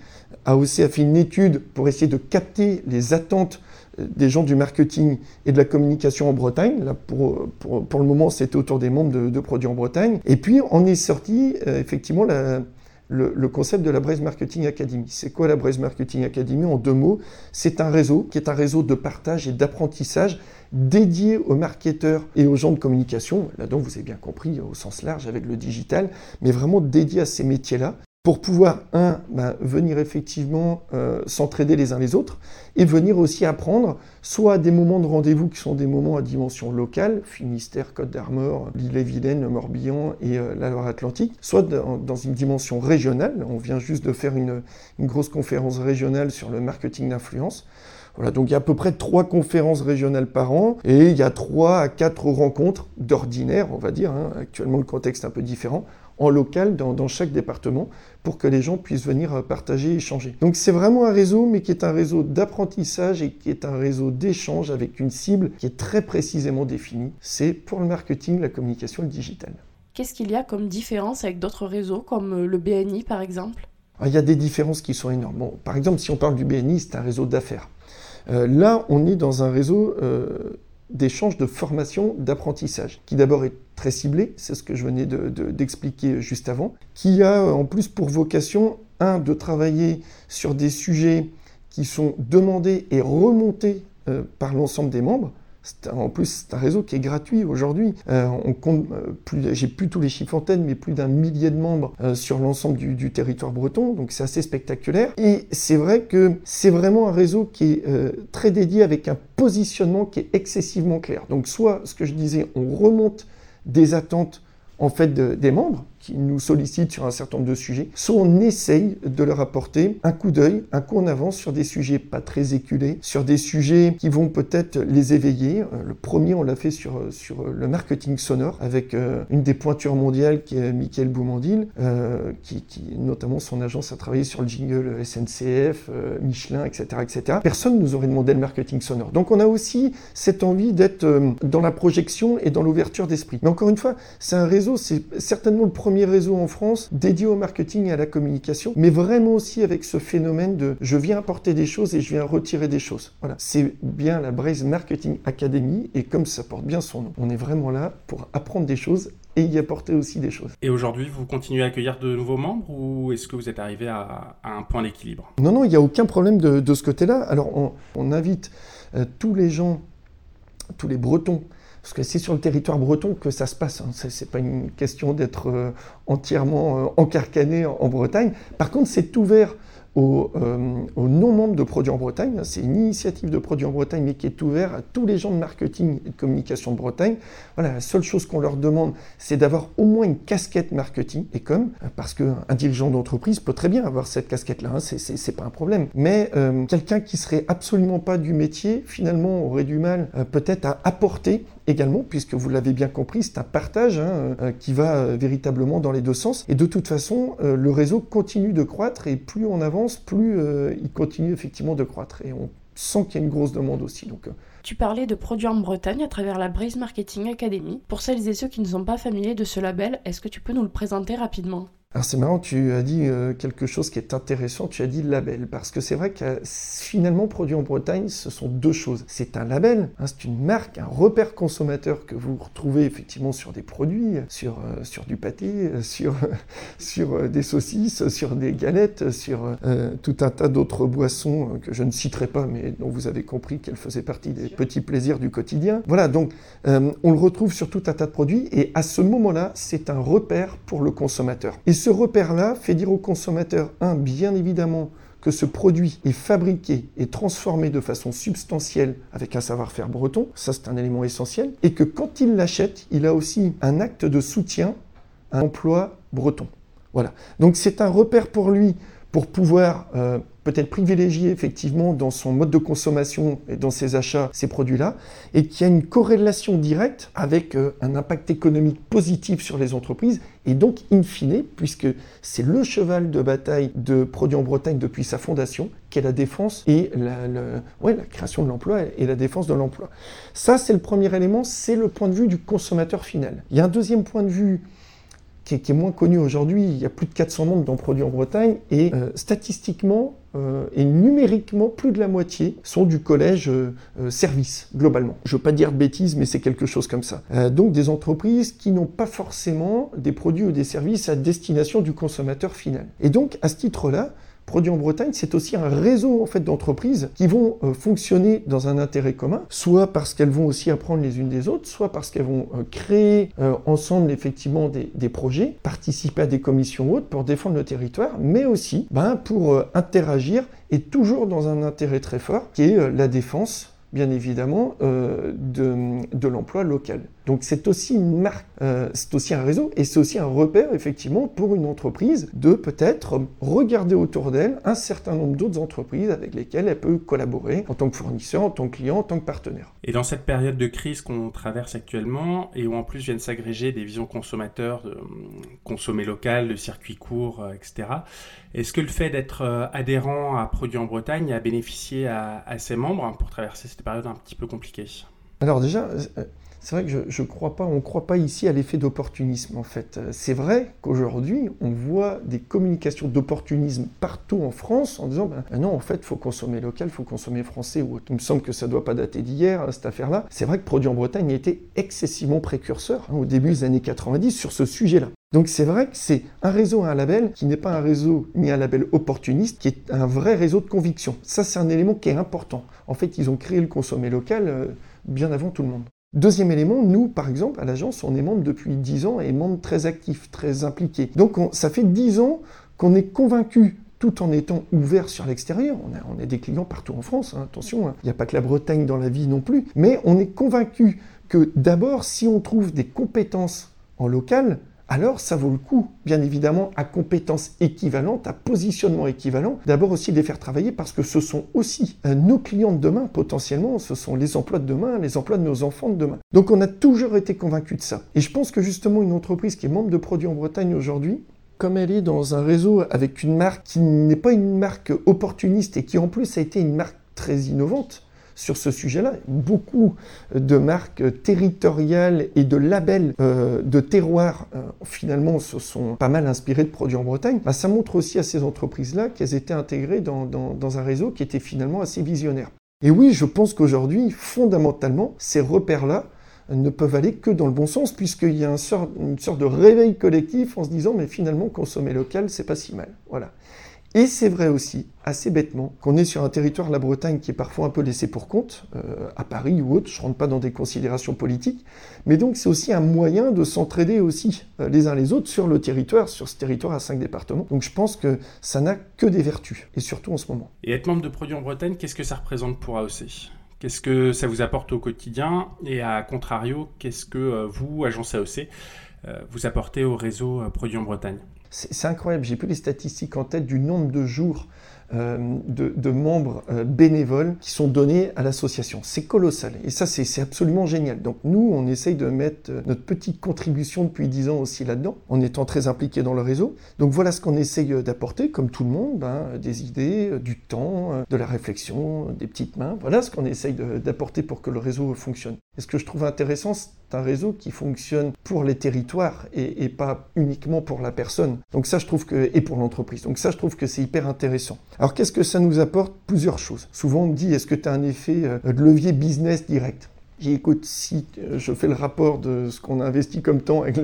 AOC a fait une étude pour essayer de capter les attentes des gens du marketing et de la communication en Bretagne. Là, pour, le moment, c'était autour des membres de, Produits en Bretagne. Et puis, on est sorti euh, effectivement le, concept de la Braise Marketing Academy. C'est quoi la Braise Marketing Academy? En deux mots, c'est un réseau qui est un réseau de partage et d'apprentissage dédié aux marketeurs et aux gens de communication, là-dedans vous avez bien compris au sens large avec le digital, mais vraiment dédié à ces métiers-là pour pouvoir, un, ben, venir effectivement euh, s'entraider les uns les autres, et venir aussi apprendre, soit des moments de rendez-vous qui sont des moments à dimension locale, Finistère, Côte d'Armor, l'île-et-Vilaine, le Morbihan et euh, la Loire-Atlantique, soit dans, une dimension régionale, on vient juste de faire une, grosse conférence régionale sur le marketing d'influence, voilà, donc il y a à peu près trois conférences régionales par an et il y a trois à quatre rencontres d'ordinaire, on va dire. Hein. Actuellement, le contexte est un peu différent en local dans, chaque département pour que les gens puissent venir euh, partager et échanger. Donc c'est vraiment un réseau, mais qui est un réseau d'apprentissage et qui est un réseau d'échange avec une cible qui est très précisément définie. C'est pour le marketing, la communication et le digital. Qu'est-ce qu'il y a comme différence avec d'autres réseaux comme euh, le BNI par exemple? Ah, Il y a des différences qui sont énormes. Bon, par exemple, si on parle du BNI, c'est un réseau d'affaires. Euh, là, on est dans un réseau d'échange, de formation, d'apprentissage, qui d'abord est très ciblé, c'est ce que je venais d'expliquer juste avant, qui a en plus pour vocation, un, de travailler sur des sujets qui sont demandés et remontés euh, par l'ensemble des membres, en plus, c'est un réseau qui est gratuit aujourd'hui. Euh, on compte euh, plus, j'ai plus tous les chiffres en tête, mais plus d'un millier de membres euh, sur l'ensemble du, territoire breton. Donc c'est assez spectaculaire. Et c'est vrai que c'est vraiment un réseau qui est très dédié avec un positionnement qui est excessivement clair. Donc soit, ce que je disais, on remonte des attentes en fait des membres qui nous sollicitent sur un certain nombre de sujets, soit on essaye de leur apporter un coup d'œil, un coup en avance sur des sujets pas très éculés, sur des sujets qui vont peut-être les éveiller. Euh, le premier, on l'a fait sur, sur le marketing sonore avec euh, une des pointures mondiales qui est Michael Boumandil, euh, qui, qui, notamment son agence a travaillé sur le jingle SNCF, Michelin, etc., etc. Personne nous aurait demandé le marketing sonore. Donc on a aussi cette envie d'être dans la projection et dans l'ouverture d'esprit. Mais encore une fois, c'est un réseau, c'est certainement le premier réseau en France dédié au marketing et à la communication, mais vraiment aussi avec ce phénomène de je viens apporter des choses et je viens retirer des choses. Voilà, c'est bien la Braze Marketing Academy et comme ça porte bien son nom, on est vraiment là pour apprendre des choses et y apporter aussi des choses. Et aujourd'hui, vous continuez à accueillir de nouveaux membres ou est-ce que vous êtes arrivé à, un point d'équilibre? Non, non, il n'y a aucun problème de, ce côté-là. Alors, on, invite euh, tous les gens, tous les Bretons, parce que c'est sur le territoire breton que ça se passe. Hein. Ce n'est pas une question d'être euh, entièrement euh, encarcané en, Bretagne. Par contre, c'est ouvert euh, aux, non-membres de Produits en Bretagne. C'est une initiative de Produits en Bretagne, mais qui est ouverte à tous les gens de marketing et de communication de Bretagne. Voilà, la seule chose qu'on leur demande, c'est d'avoir au moins une casquette marketing et com, parce qu'un dirigeant d'entreprise peut très bien avoir cette casquette-là, hein, c'est pas un problème. Mais quelqu'un qui serait absolument pas du métier, finalement, aurait du mal peut-être à apporter également, puisque vous l'avez bien compris, c'est un partage hein, qui va véritablement dans les deux sens. Et de toute façon, le réseau continue de croître et plus on avance, plus euh, il continue effectivement de croître. Et on sent qu'il y a une grosse demande aussi. Donc, euh. tu parlais de produits en Bretagne à travers la Braze Marketing Academy. Pour celles et ceux qui ne sont pas familiers de ce label, est-ce que tu peux nous le présenter rapidement? Alors c'est marrant, tu as dit euh, quelque chose qui est intéressant, tu as dit label, parce que c'est vrai que finalement, Produit en Bretagne, ce sont deux choses. C'est un label, hein, c'est une marque, un repère consommateur que vous retrouvez effectivement sur des produits, sur, euh, sur du pâté, euh, sur, [LAUGHS] sur des saucisses, sur des galettes, sur tout un tas d'autres boissons que je ne citerai pas, mais dont vous avez compris qu'elles faisaient partie des petits plaisirs du quotidien. Voilà, donc on le retrouve sur tout un tas de produits, et à ce moment-là, c'est un repère pour le consommateur. Et ce repère-là fait dire au consommateur, un, bien évidemment, que ce produit est fabriqué et transformé de façon substantielle avec un savoir-faire breton, ça c'est un élément essentiel, et que quand il l'achète, il a aussi un acte de soutien à l'emploi breton. Voilà. Donc c'est un repère pour lui pour pouvoir euh, peut-être privilégier effectivement dans son mode de consommation et dans ses achats ces produits-là, et qui a une corrélation directe avec euh, un impact économique positif sur les entreprises, et donc in fine, puisque c'est le cheval de bataille de Produits en Bretagne depuis sa fondation, qui est la défense et la, la création de l'emploi et la défense de l'emploi. Ça, c'est le premier élément, c'est le point de vue du consommateur final. Il y a un deuxième point de vue qui est, moins connu aujourd'hui. Il y a plus de 400 membres dans Produits en Bretagne et euh, statistiquement euh, et numériquement, plus de la moitié sont du collège euh, service, globalement. Je ne veux pas dire de bêtises, mais c'est quelque chose comme ça. donc des entreprises qui n'ont pas forcément des produits ou des services à destination du consommateur final. Et donc, à ce titre-là, Produits en Bretagne, c'est aussi un réseau en fait d'entreprises qui vont euh, fonctionner dans un intérêt commun, soit parce qu'elles vont aussi apprendre les unes des autres, soit parce qu'elles vont euh, créer euh, ensemble effectivement des, projets, participer à des commissions hautes pour défendre le territoire, mais aussi ben, pour interagir et toujours dans un intérêt très fort qui est la défense bien évidemment, de, l'emploi local. Donc c'est aussi une marque, euh, c'est aussi un réseau et c'est aussi un repère effectivement pour une entreprise de peut-être regarder autour d'elle un certain nombre d'autres entreprises avec lesquelles elle peut collaborer en tant que fournisseur, en tant que client, en tant que partenaire. Et dans cette période de crise qu'on traverse actuellement et où en plus viennent s'agréger des visions consommateurs de consommer local, de circuit court, euh, etc. Est-ce que le fait d'être adhérent à Produits en Bretagne a bénéficié à, à ses membres pour traverser cette période un petit peu compliquée? Alors déjà, euh, c'est vrai que je, ne crois pas, on ne croit pas ici à l'effet d'opportunisme en fait. C'est vrai qu'aujourd'hui, on voit des communications d'opportunisme partout en France en disant ben, non, en fait, il faut consommer local, il faut consommer français ou Il me semble que ça ne doit pas dater d'hier, hein, cette affaire-là. C'est vrai que Produit en Bretagne a été excessivement précurseur hein, au début des années 90 sur ce sujet-là. Donc c'est vrai que c'est un réseau, un label qui n'est pas un réseau ni un label opportuniste, qui est un vrai réseau de conviction. Ça, c'est un élément qui est important. En fait, ils ont créé le consommer local euh, bien avant tout le monde. Deuxième élément, nous, par exemple, à l'agence, on est membre depuis 10 ans et membre très actif, très impliqué. Donc ça fait 10 ans qu'on est convaincu tout en étant ouvert sur l'extérieur. On a, des clients partout en France, hein, attention, hein. il n'y a pas que la Bretagne dans la vie non plus, mais on est convaincu que d'abord, si on trouve des compétences en local, alors ça vaut le coup, bien évidemment, à compétences équivalentes, à positionnement équivalent, d'abord aussi de les faire travailler parce que ce sont aussi euh, nos clients de demain, potentiellement, ce sont les emplois de demain, les emplois de nos enfants de demain. Donc on a toujours été convaincus de ça. Et je pense que justement une entreprise qui est membre de Produits en Bretagne aujourd'hui, comme elle est dans un réseau avec une marque qui n'est pas une marque opportuniste et qui en plus a été une marque très innovante, sur ce sujet-là. Beaucoup de marques territoriales et de labels euh, de terroir, euh, finalement, se sont pas mal inspirés de produits en Bretagne. Bah, ça montre aussi à ces entreprises-là qu'elles étaient intégrées dans, un réseau qui était finalement assez visionnaire. Et oui, je pense qu'aujourd'hui, fondamentalement, ces repères-là ne peuvent aller que dans le bon sens, puisqu'il y a une sorte, une sorte de réveil collectif en se disant, mais finalement, consommer local, c'est pas si mal. Voilà. Et c'est vrai aussi, assez bêtement, qu'on est sur un territoire, la Bretagne, qui est parfois un peu laissé pour compte, euh, à Paris ou autre, je ne rentre pas dans des considérations politiques, mais donc c'est aussi un moyen de s'entraider aussi euh, les uns les autres sur le territoire, sur ce territoire à cinq départements. Donc je pense que ça n'a que des vertus, et surtout en ce moment. Et être membre de Produits en Bretagne, qu'est-ce que ça représente pour AOC Qu'est-ce que ça vous apporte au quotidien? Et à contrario, qu'est-ce que euh, vous, agence AOC, vous apportez au réseau Produits en Bretagne? C'est incroyable, j'ai plus les statistiques en tête du nombre de jours euh, de, membres euh, bénévoles qui sont donnés à l'association. C'est colossal et ça c'est absolument génial. Donc nous on essaye de mettre euh, notre petite contribution depuis 10 ans aussi là-dedans en étant très impliqués dans le réseau. Donc voilà ce qu'on essaye d'apporter comme tout le monde, hein, des idées, du temps, de la réflexion, des petites mains. Voilà ce qu'on essaye d'apporter pour que le réseau fonctionne. Et ce que je trouve intéressant, un réseau qui fonctionne pour les territoires et, pas uniquement pour la personne. Donc ça je trouve que et pour l'entreprise. Donc ça je trouve que c'est hyper intéressant. Alors qu'est-ce que ça nous apporte? Plusieurs choses. Souvent on me dit est-ce que tu as un effet euh, de levier business direct? Écoute, si euh, je fais le rapport de ce qu'on a investi comme temps avec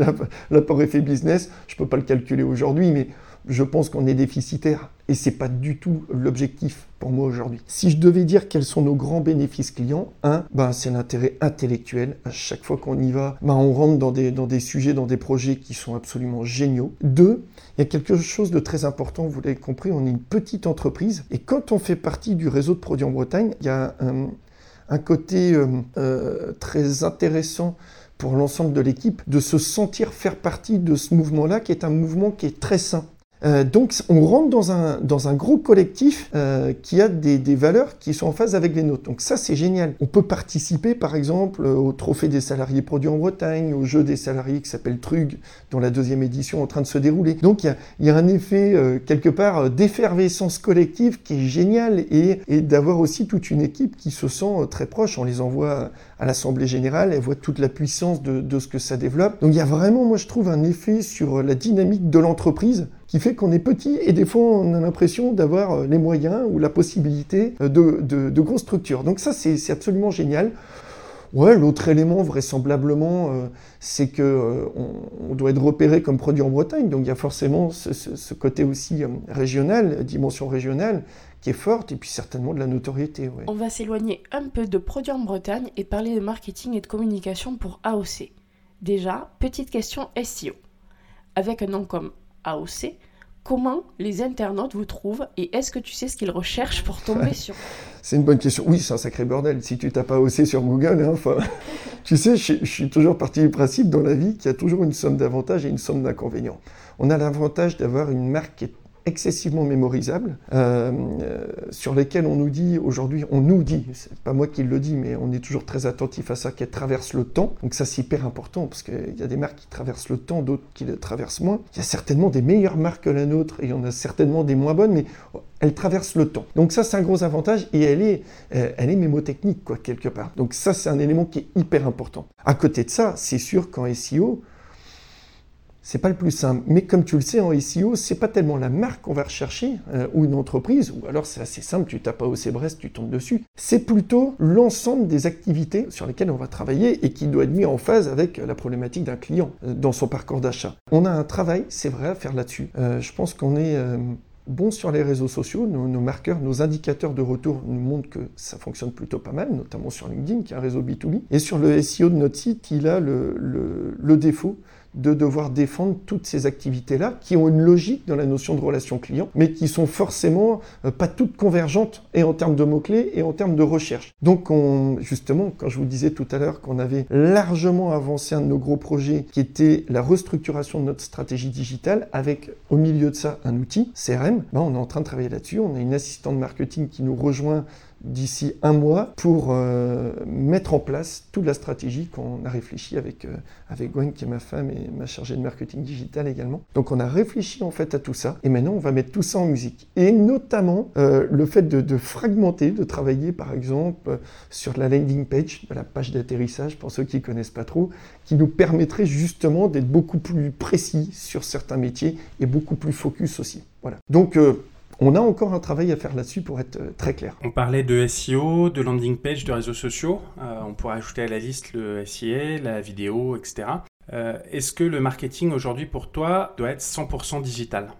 l'apport effet business, je ne peux pas le calculer aujourd'hui, mais je pense qu'on est déficitaire et c'est pas du tout l'objectif pour moi aujourd'hui. Si je devais dire quels sont nos grands bénéfices clients, un, ben c'est l'intérêt intellectuel. À chaque fois qu'on y va, ben on rentre dans des, dans des sujets, dans des projets qui sont absolument géniaux. Deux, il y a quelque chose de très important, vous l'avez compris, on est une petite entreprise et quand on fait partie du réseau de produits en Bretagne, il y a un, côté euh, euh, très intéressant pour l'ensemble de l'équipe de se sentir faire partie de ce mouvement-là qui est un mouvement qui est très sain. Euh, donc on rentre dans un, dans un gros collectif euh, qui a des, des, valeurs qui sont en phase avec les nôtres. Donc ça c'est génial. On peut participer par exemple au trophée des salariés produits en Bretagne, au jeu des salariés qui s'appelle Trug, dont la deuxième édition est en train de se dérouler. Donc il y a, y a, un effet euh, quelque part d'effervescence collective qui est génial et, et d'avoir aussi toute une équipe qui se sent très proche. On les envoie à l'Assemblée générale, elle voit toute la puissance de, de ce que ça développe. Donc il y a vraiment, moi je trouve, un effet sur la dynamique de l'entreprise qui fait qu'on est petit et des fois on a l'impression d'avoir euh, les moyens ou la possibilité euh, de, de, structures. Donc ça c'est absolument génial. Ouais, l'autre élément vraisemblablement, euh, c'est que on, doit être repéré comme produit en Bretagne, donc il y a forcément ce, côté aussi régional, dimension régionale, qui est forte, et puis certainement de la notoriété. On va s'éloigner un peu de produits en Bretagne et parler de marketing et de communication pour AOC. Déjà, petite question SEO. Avec un nom comme AOC, comment les internautes vous trouvent et est-ce que tu sais ce qu'ils recherchent pour tomber [LAUGHS] sur C'est une bonne question. Oui, c'est un sacré bordel. Si tu tapes AOC sur Google, hein, [LAUGHS] tu sais, je, je, suis toujours parti du principe dans la vie qu'il y a toujours une somme d'avantages et une somme d'inconvénients. On a l'avantage d'avoir une marque qui est excessivement mémorisables, euh, euh, sur lesquels on nous dit aujourd'hui, on nous dit, c'est pas moi qui le dis, mais on est toujours très attentif à ça, qu'elles traversent le temps. Donc ça c'est hyper important parce qu'il y a des marques qui traversent le temps, d'autres qui le traversent moins. Il y a certainement des meilleures marques que la nôtre et il y en a certainement des moins bonnes, mais elles traversent le temps. Donc ça c'est un gros avantage et elle est, euh, elle est mémotechnique quoi quelque part. Donc ça c'est un élément qui est hyper important. À côté de ça, c'est sûr qu'en SEO, c'est pas le plus simple. Mais comme tu le sais, en SEO, c'est pas tellement la marque qu'on va rechercher, euh, ou une entreprise, ou alors c'est assez simple, tu tapes AOC Brest, tu tombes dessus. C'est plutôt l'ensemble des activités sur lesquelles on va travailler et qui doit être mis en phase avec la problématique d'un client euh, dans son parcours d'achat. On a un travail, c'est vrai, à faire là-dessus. Euh, je pense qu'on est bon sur les réseaux sociaux, nos, marqueurs, nos indicateurs de retour nous montrent que ça fonctionne plutôt pas mal, notamment sur LinkedIn, qui est un réseau B2B. Et sur le SEO de notre site, il a le, le défaut de devoir défendre toutes ces activités-là qui ont une logique dans la notion de relation client, mais qui sont forcément euh, pas toutes convergentes et en termes de mots-clés et en termes de recherche. Donc on, justement, quand je vous disais tout à l'heure qu'on avait largement avancé un de nos gros projets qui était la restructuration de notre stratégie digitale avec au milieu de ça un outil CRM, ben on est en train de travailler là-dessus. On a une assistante marketing qui nous rejoint d'ici un mois pour euh, mettre en place toute la stratégie qu'on a réfléchi avec, euh, avec Gwen, qui est ma femme et ma chargée de marketing digital également. Donc on a réfléchi en fait à tout ça et maintenant on va mettre tout ça en musique. Et notamment euh, le fait de, de, fragmenter, de travailler par exemple sur la landing page, la page d'atterrissage pour ceux qui ne connaissent pas trop, qui nous permettrait justement d'être beaucoup plus précis sur certains métiers et beaucoup plus focus aussi. Voilà. Donc on a encore un travail à faire là-dessus pour être euh, très clair. On parlait de SEO, de landing page, de réseaux sociaux. Euh, on pourrait ajouter à la liste le SIA, la vidéo, etc. Euh, est-ce que le marketing aujourd'hui pour toi doit être 100% digital?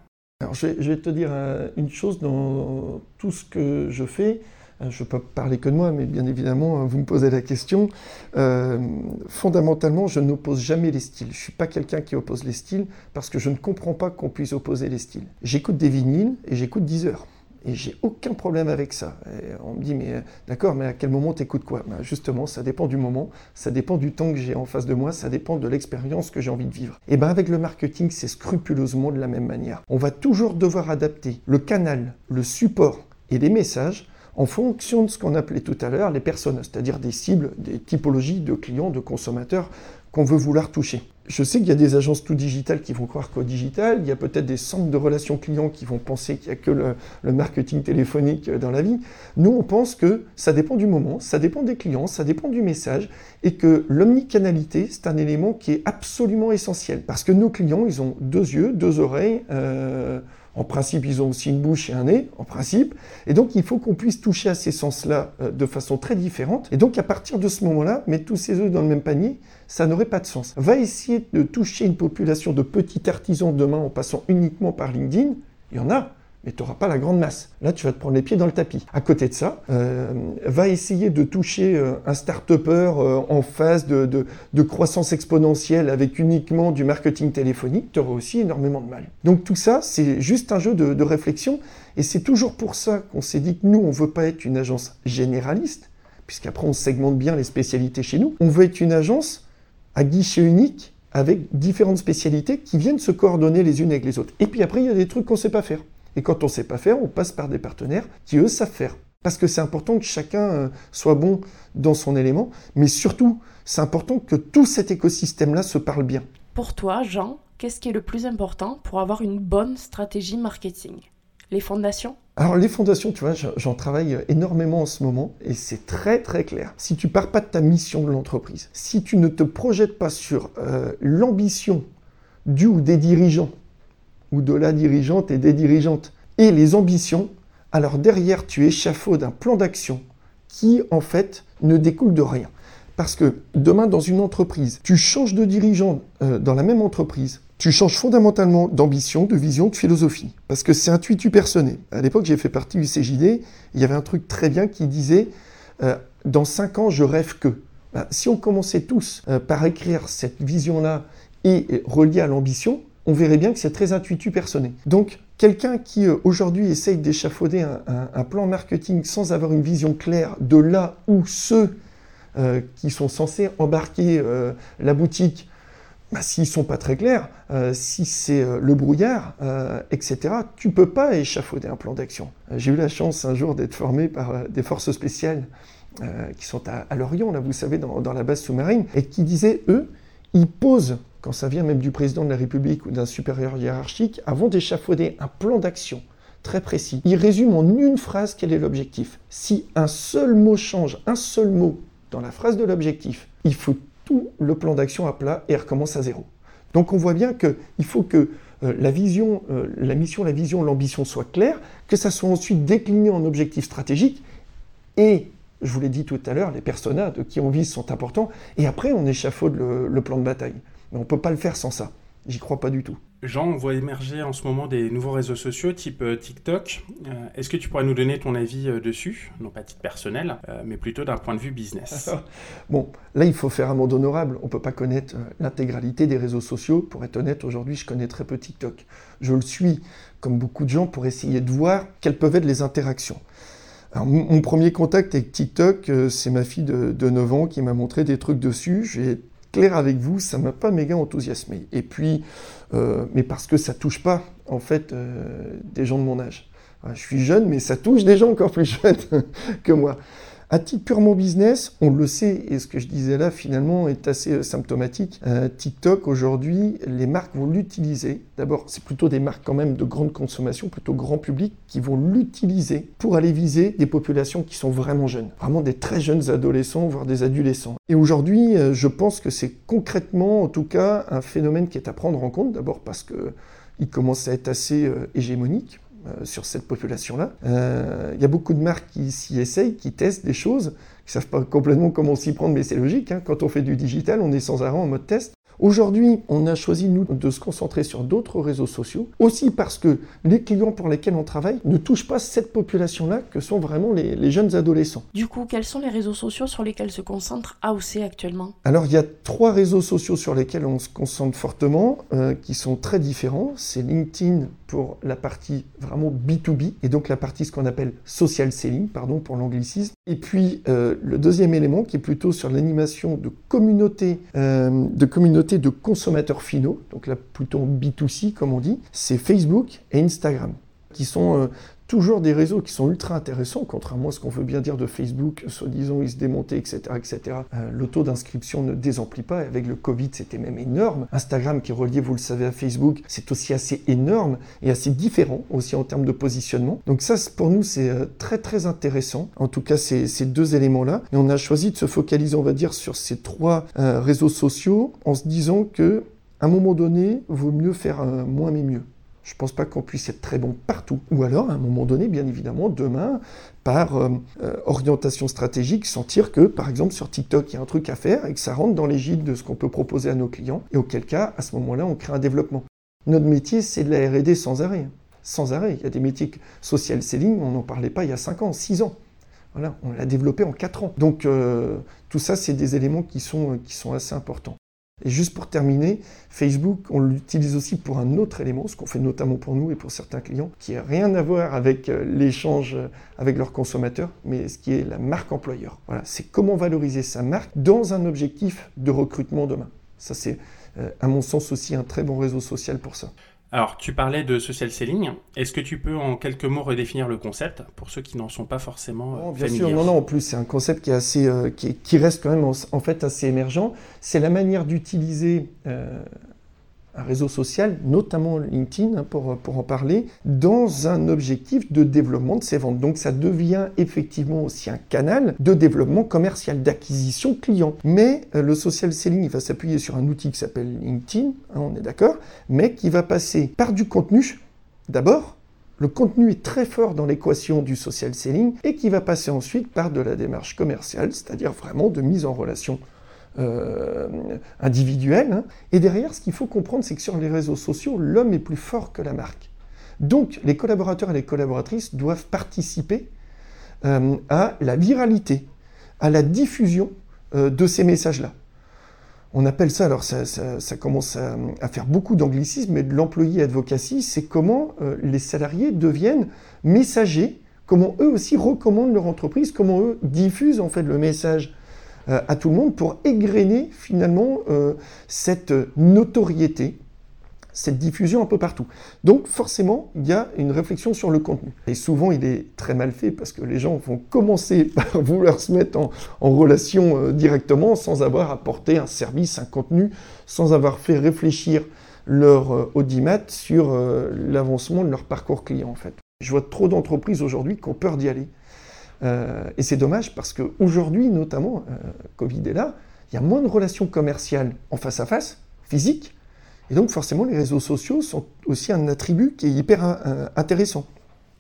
Alors je vais, te dire une chose dans tout ce que je fais. Euh, je ne peux parler que de moi, mais bien évidemment, euh, vous me posez la question. Euh, fondamentalement, je n'oppose jamais les styles. Je ne suis pas quelqu'un qui oppose les styles parce que je ne comprends pas qu'on puisse opposer les styles. J'écoute des vinyles et j'écoute 10 heures. Et j'ai aucun problème avec ça. on me dit, mais d'accord, mais à quel moment t'écoutes quoi? Ben Justement, ça dépend du moment, ça dépend du temps que j'ai en face de moi, ça dépend de l'expérience que j'ai envie de vivre. Et bien avec le marketing, c'est scrupuleusement de la même manière. On va toujours devoir adapter le canal, le support et les messages en fonction de ce qu'on appelait tout à l'heure les personnes, c'est-à-dire des cibles, des typologies de clients, de consommateurs qu'on veut vouloir toucher. Je sais qu'il y a des agences tout digitales qui vont croire qu'au digital, il y a peut-être des centres de relations clients qui vont penser qu'il n'y a que le, marketing téléphonique dans la vie. Nous, on pense que ça dépend du moment, ça dépend des clients, ça dépend du message, et que l'omnicanalité, c'est un élément qui est absolument essentiel. Parce que nos clients, ils ont deux yeux, deux oreilles, euh, en principe, ils ont aussi une bouche et un nez, en principe. Et donc, il faut qu'on puisse toucher à ces sens-là euh, de façon très différente. Et donc, à partir de ce moment-là, mettre tous ces œufs dans le même panier, ça n'aurait pas de sens. Va essayer de toucher une population de petits artisans demain en passant uniquement par LinkedIn. Il y en a mais tu n'auras pas la grande masse. Là, tu vas te prendre les pieds dans le tapis. À côté de ça, euh, va essayer de toucher euh, un start-upper euh, en phase de, croissance exponentielle avec uniquement du marketing téléphonique, tu auras aussi énormément de mal. Donc tout ça, c'est juste un jeu de, de réflexion, et c'est toujours pour ça qu'on s'est dit que nous, on ne veut pas être une agence généraliste, puisqu'après on segmente bien les spécialités chez nous. On veut être une agence à guichet unique avec différentes spécialités qui viennent se coordonner les unes avec les autres. Et puis après, il y a des trucs qu'on ne sait pas faire. Et quand on ne sait pas faire, on passe par des partenaires qui, eux, savent faire. Parce que c'est important que chacun euh, soit bon dans son élément, mais surtout, c'est important que tout cet écosystème-là se parle bien. Pour toi, Jean, qu'est-ce qui est le plus important pour avoir une bonne stratégie marketing? Les fondations? Alors les fondations, tu vois, j'en travaille énormément en ce moment et c'est très très clair. Si tu pars pas de ta mission de l'entreprise, si tu ne te projettes pas sur euh, l'ambition du ou des dirigeants ou de la dirigeante et des dirigeantes, et les ambitions, alors derrière tu échafaudes un plan d'action qui en fait ne découle de rien. Parce que demain dans une entreprise, tu changes de dirigeant euh, dans la même entreprise, tu changes fondamentalement d'ambition, de vision, de philosophie. Parce que c'est intuitu personné. À l'époque, j'ai fait partie du CJD, il y avait un truc très bien qui disait euh, Dans cinq ans, je rêve que. Ben, si on commençait tous euh, par écrire cette vision-là et relier à l'ambition, on verrait bien que c'est très intuitu personné. Donc, quelqu'un qui euh, aujourd'hui essaye d'échafauder un, plan marketing sans avoir une vision claire de là où ceux euh, qui sont censés embarquer euh, la boutique, bah, s'ils sont pas très clairs, si c'est le brouillard, etc., tu peux pas échafauder un plan d'action. J'ai eu la chance un jour d'être formé par des forces spéciales qui sont à, Lorient, là, vous savez, dans, dans la base sous-marine, et qui disaient, eux, ils posent quand ça vient même du président de la République ou d'un supérieur hiérarchique, avant d'échafauder un plan d'action très précis, il résume en une phrase quel est l'objectif. Si un seul mot change, un seul mot dans la phrase de l'objectif, il faut tout le plan d'action à plat et recommence à zéro. Donc on voit bien qu'il faut que euh, la vision, euh, la mission, la vision, l'ambition soient claires, que ça soit ensuite décliné en objectifs stratégiques et je vous l'ai dit tout à l'heure, les personnages de qui on vise sont importants, et après on échafaude le plan de bataille. Mais on ne peut pas le faire sans ça. J'y crois pas du tout. Jean, on voit émerger en ce moment des nouveaux réseaux sociaux type euh, TikTok. Euh, est-ce que tu pourrais nous donner ton avis euh, dessus? Non pas titre personnel, mais plutôt d'un point de vue business. [LAUGHS] bon, là, il faut faire un monde honorable. On ne peut pas connaître l'intégralité des réseaux sociaux. Pour être honnête, aujourd'hui, je connais très peu TikTok. Je le suis, comme beaucoup de gens, pour essayer de voir quelles peuvent être les interactions. Alors, mon premier contact avec TikTok, c'est ma fille de, de, 9 ans qui m'a montré des trucs dessus. J'ai clair avec vous, ça m'a pas méga enthousiasmé. Et puis, euh, mais parce que ça touche pas, en fait, euh, des gens de mon âge. Je suis jeune, mais ça touche des gens encore plus [LAUGHS] jeunes que moi. À titre purement business, on le sait, et ce que je disais là finalement est assez euh, symptomatique. Euh, TikTok aujourd'hui, les marques vont l'utiliser. D'abord, c'est plutôt des marques quand même de grande consommation, plutôt grand public, qui vont l'utiliser pour aller viser des populations qui sont vraiment jeunes, vraiment des très jeunes adolescents, voire des adolescents. Et aujourd'hui, euh, je pense que c'est concrètement, en tout cas, un phénomène qui est à prendre en compte. D'abord parce que il commence à être assez hégémonique sur cette population-là. Euh, il y a beaucoup de marques qui s'y essayent, qui testent des choses, qui ne savent pas complètement comment s'y prendre, mais c'est logique. Hein. Quand on fait du digital, on est sans arrêt en mode test. Aujourd'hui, on a choisi, nous, de se concentrer sur d'autres réseaux sociaux, aussi parce que les clients pour lesquels on travaille ne touchent pas cette population-là, que sont vraiment les, jeunes adolescents. Du coup, quels sont les réseaux sociaux sur lesquels se concentre AOC actuellement? Alors, il y a trois réseaux sociaux sur lesquels on se concentre fortement, euh, qui sont très différents. C'est LinkedIn pour la partie vraiment B2B, et donc la partie ce qu'on appelle social selling, pardon pour l'anglicisme. Et puis, euh, le deuxième élément, qui est plutôt sur l'animation de communautés, euh, de communautés de consommateurs finaux, donc là plutôt B2C comme on dit, c'est Facebook et Instagram, qui sont euh, toujours des réseaux qui sont ultra intéressants, contrairement à ce qu'on veut bien dire de Facebook, soi-disant ils se démontaient, etc. etc. Euh, le taux d'inscription ne désemplit pas, avec le Covid c'était même énorme. Instagram qui est relié, vous le savez, à Facebook, c'est aussi assez énorme et assez différent aussi en termes de positionnement. Donc ça, pour nous, c'est euh, très très intéressant, en tout cas ces, ces deux éléments-là. Et on a choisi de se focaliser, on va dire, sur ces trois euh, réseaux sociaux en se disant que à un moment donné, vaut mieux faire moins mais mieux. Je ne pense pas qu'on puisse être très bon partout. Ou alors, à un moment donné, bien évidemment, demain, par euh, euh, orientation stratégique, sentir que, par exemple, sur TikTok, il y a un truc à faire et que ça rentre dans l'égide de ce qu'on peut proposer à nos clients. Et auquel cas, à ce moment-là, on crée un développement. Notre métier, c'est de la RD sans arrêt. Sans arrêt. Il y a des métiers social selling, on n'en parlait pas il y a 5 ans, 6 ans. Voilà, on l'a développé en 4 ans. Donc, euh, tout ça, c'est des éléments qui sont, qui sont assez importants. Et juste pour terminer, Facebook, on l'utilise aussi pour un autre élément, ce qu'on fait notamment pour nous et pour certains clients, qui n'a rien à voir avec euh, l'échange euh, avec leurs consommateurs, mais ce qui est la marque employeur. Voilà, c'est comment valoriser sa marque dans un objectif de recrutement demain. Ça, c'est euh, à mon sens aussi un très bon réseau social pour ça. Alors, tu parlais de social selling. Est-ce que tu peux en quelques mots redéfinir le concept pour ceux qui n'en sont pas forcément euh, Bien sûr, non, non. En plus, c'est un concept qui est assez, euh, qui, reste quand même en, fait assez émergent. C'est la manière d'utiliser euh, un réseau social, notamment LinkedIn, hein, pour, pour en parler, dans un objectif de développement de ses ventes. Donc ça devient effectivement aussi un canal de développement commercial, d'acquisition client. Mais euh, le social selling, il va s'appuyer sur un outil qui s'appelle LinkedIn, hein, on est d'accord, mais qui va passer par du contenu d'abord, le contenu est très fort dans l'équation du social selling et qui va passer ensuite par de la démarche commerciale, c'est-à-dire vraiment de mise en relation euh, individuel. Hein. Et derrière, ce qu'il faut comprendre, c'est que sur les réseaux sociaux, l'homme est plus fort que la marque. Donc, les collaborateurs et les collaboratrices doivent participer euh, à la viralité, à la diffusion euh, de ces messages-là. On appelle ça, alors ça, commence à, faire beaucoup d'anglicisme, mais de l'employé advocacy, c'est comment les salariés deviennent messagers, comment eux aussi recommandent leur entreprise, comment eux diffusent en fait le message euh, à tout le monde pour égrener finalement euh, cette notoriété, cette diffusion un peu partout. Donc forcément, il y a une réflexion sur le contenu. Et souvent, il est très mal fait parce que les gens vont commencer [LAUGHS] par vouloir se mettre en, relation euh, directement sans avoir apporté un service, un contenu, sans avoir fait réfléchir leur audimat sur l'avancement de leur parcours client en fait. Je vois trop d'entreprises aujourd'hui qui ont peur d'y aller et c'est dommage parce qu'aujourd'hui, notamment, euh, Covid est là, il y a moins de relations commerciales en face à face, physiques, et donc forcément les réseaux sociaux sont aussi un attribut qui est hyper euh, intéressant.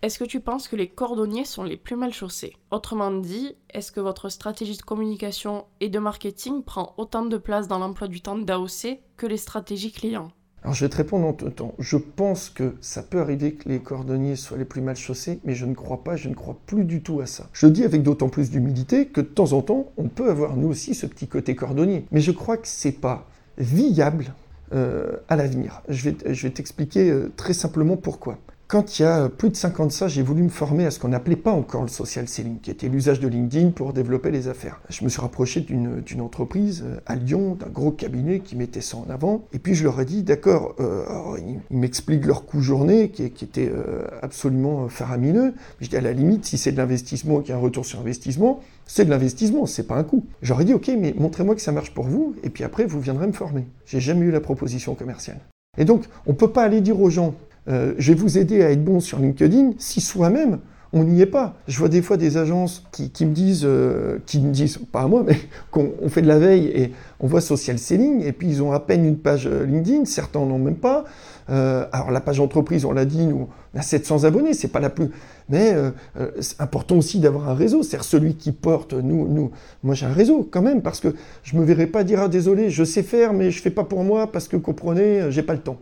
Est-ce que tu penses que les cordonniers sont les plus mal chaussés? Autrement dit, est-ce que votre stratégie de communication et de marketing prend autant de place dans l'emploi du temps d'AOC que les stratégies clients? Alors je vais te répondre en tout temps. Je pense que ça peut arriver que les cordonniers soient les plus mal chaussés, mais je ne crois pas, je ne crois plus du tout à ça. Je le dis avec d'autant plus d'humilité que de temps en temps, on peut avoir nous aussi ce petit côté cordonnier. Mais je crois que c'est pas viable euh, à l'avenir. Je vais, t'expliquer euh, très simplement pourquoi. Quand il y a plus de 5 ans j'ai voulu me former à ce qu'on n'appelait pas encore le social selling, qui était l'usage de LinkedIn pour développer les affaires. Je me suis rapproché d'une entreprise euh, à Lyon, d'un gros cabinet qui mettait ça en avant. Et puis je leur ai dit, d'accord, euh, ils, m'expliquent leur coût journée, qui, était euh, absolument faramineux. Je dis, à la limite, si c'est de l'investissement, qu'il y a un retour sur investissement, c'est de l'investissement, c'est pas un coût. J'aurais dit, ok, mais montrez-moi que ça marche pour vous, et puis après, vous viendrez me former. J'ai jamais eu la proposition commerciale. Et donc, on ne peut pas aller dire aux gens, euh, je vais vous aider à être bon sur LinkedIn si soi-même on n'y est pas. Je vois des fois des agences qui, me disent, euh, qui me disent, pas à moi, mais [LAUGHS] qu'on fait de la veille et on voit social selling et puis ils ont à peine une page euh, LinkedIn, certains n'en ont même pas. alors la page entreprise, on l'a dit, nous, on a 700 abonnés, c'est pas la plus. Mais c'est important aussi d'avoir un réseau. C'est-à-dire celui qui porte, nous, nous, moi j'ai un réseau quand même, parce que je me verrai pas dire, ah désolé, je sais faire, mais je fais pas pour moi parce que comprenez, j'ai pas le temps.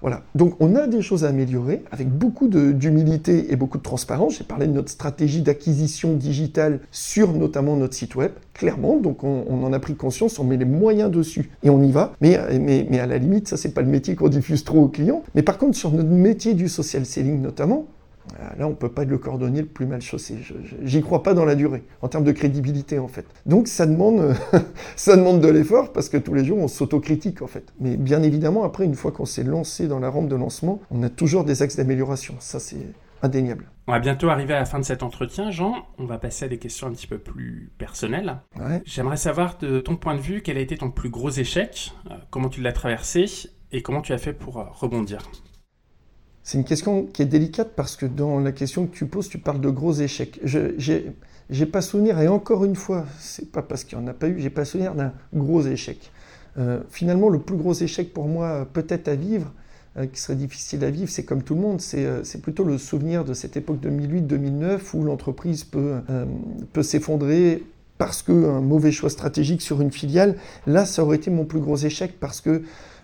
Voilà. Donc on a des choses à améliorer avec beaucoup d'humilité et beaucoup de transparence. J'ai parlé de notre stratégie d'acquisition digitale sur notamment notre site web, clairement. Donc on, en a pris conscience, on met les moyens dessus et on y va. Mais, mais, mais à la limite, ça c'est pas le métier qu'on diffuse trop aux clients. Mais par contre sur notre métier du social selling notamment, là, on ne peut pas être le cordonnier le plus mal chaussé. J'y crois pas dans la durée, en termes de crédibilité, en fait. Donc, ça demande, [LAUGHS] ça demande de l'effort, parce que tous les jours, on s'autocritique, en fait. Mais bien évidemment, après, une fois qu'on s'est lancé dans la rampe de lancement, on a toujours des axes d'amélioration. Ça, c'est indéniable. On va bientôt arriver à la fin de cet entretien, Jean. On va passer à des questions un petit peu plus personnelles. J'aimerais savoir, de ton point de vue, quel a été ton plus gros échec, euh, comment tu l'as traversé? Et comment tu as fait pour euh, rebondir? C'est une question qui est délicate parce que dans la question que tu poses, tu parles de gros échecs. Je j'ai pas souvenir, et encore une fois, c'est pas parce qu'il n'y en a pas eu, j'ai pas souvenir d'un gros échec. Euh, finalement, le plus gros échec pour moi, peut-être à vivre, euh, qui serait difficile à vivre, c'est comme tout le monde, c'est euh, plutôt le souvenir de cette époque 2008-2009 où l'entreprise peut, peut s'effondrer parce qu'un mauvais choix stratégique sur une filiale. Là, ça aurait été mon plus gros échec parce que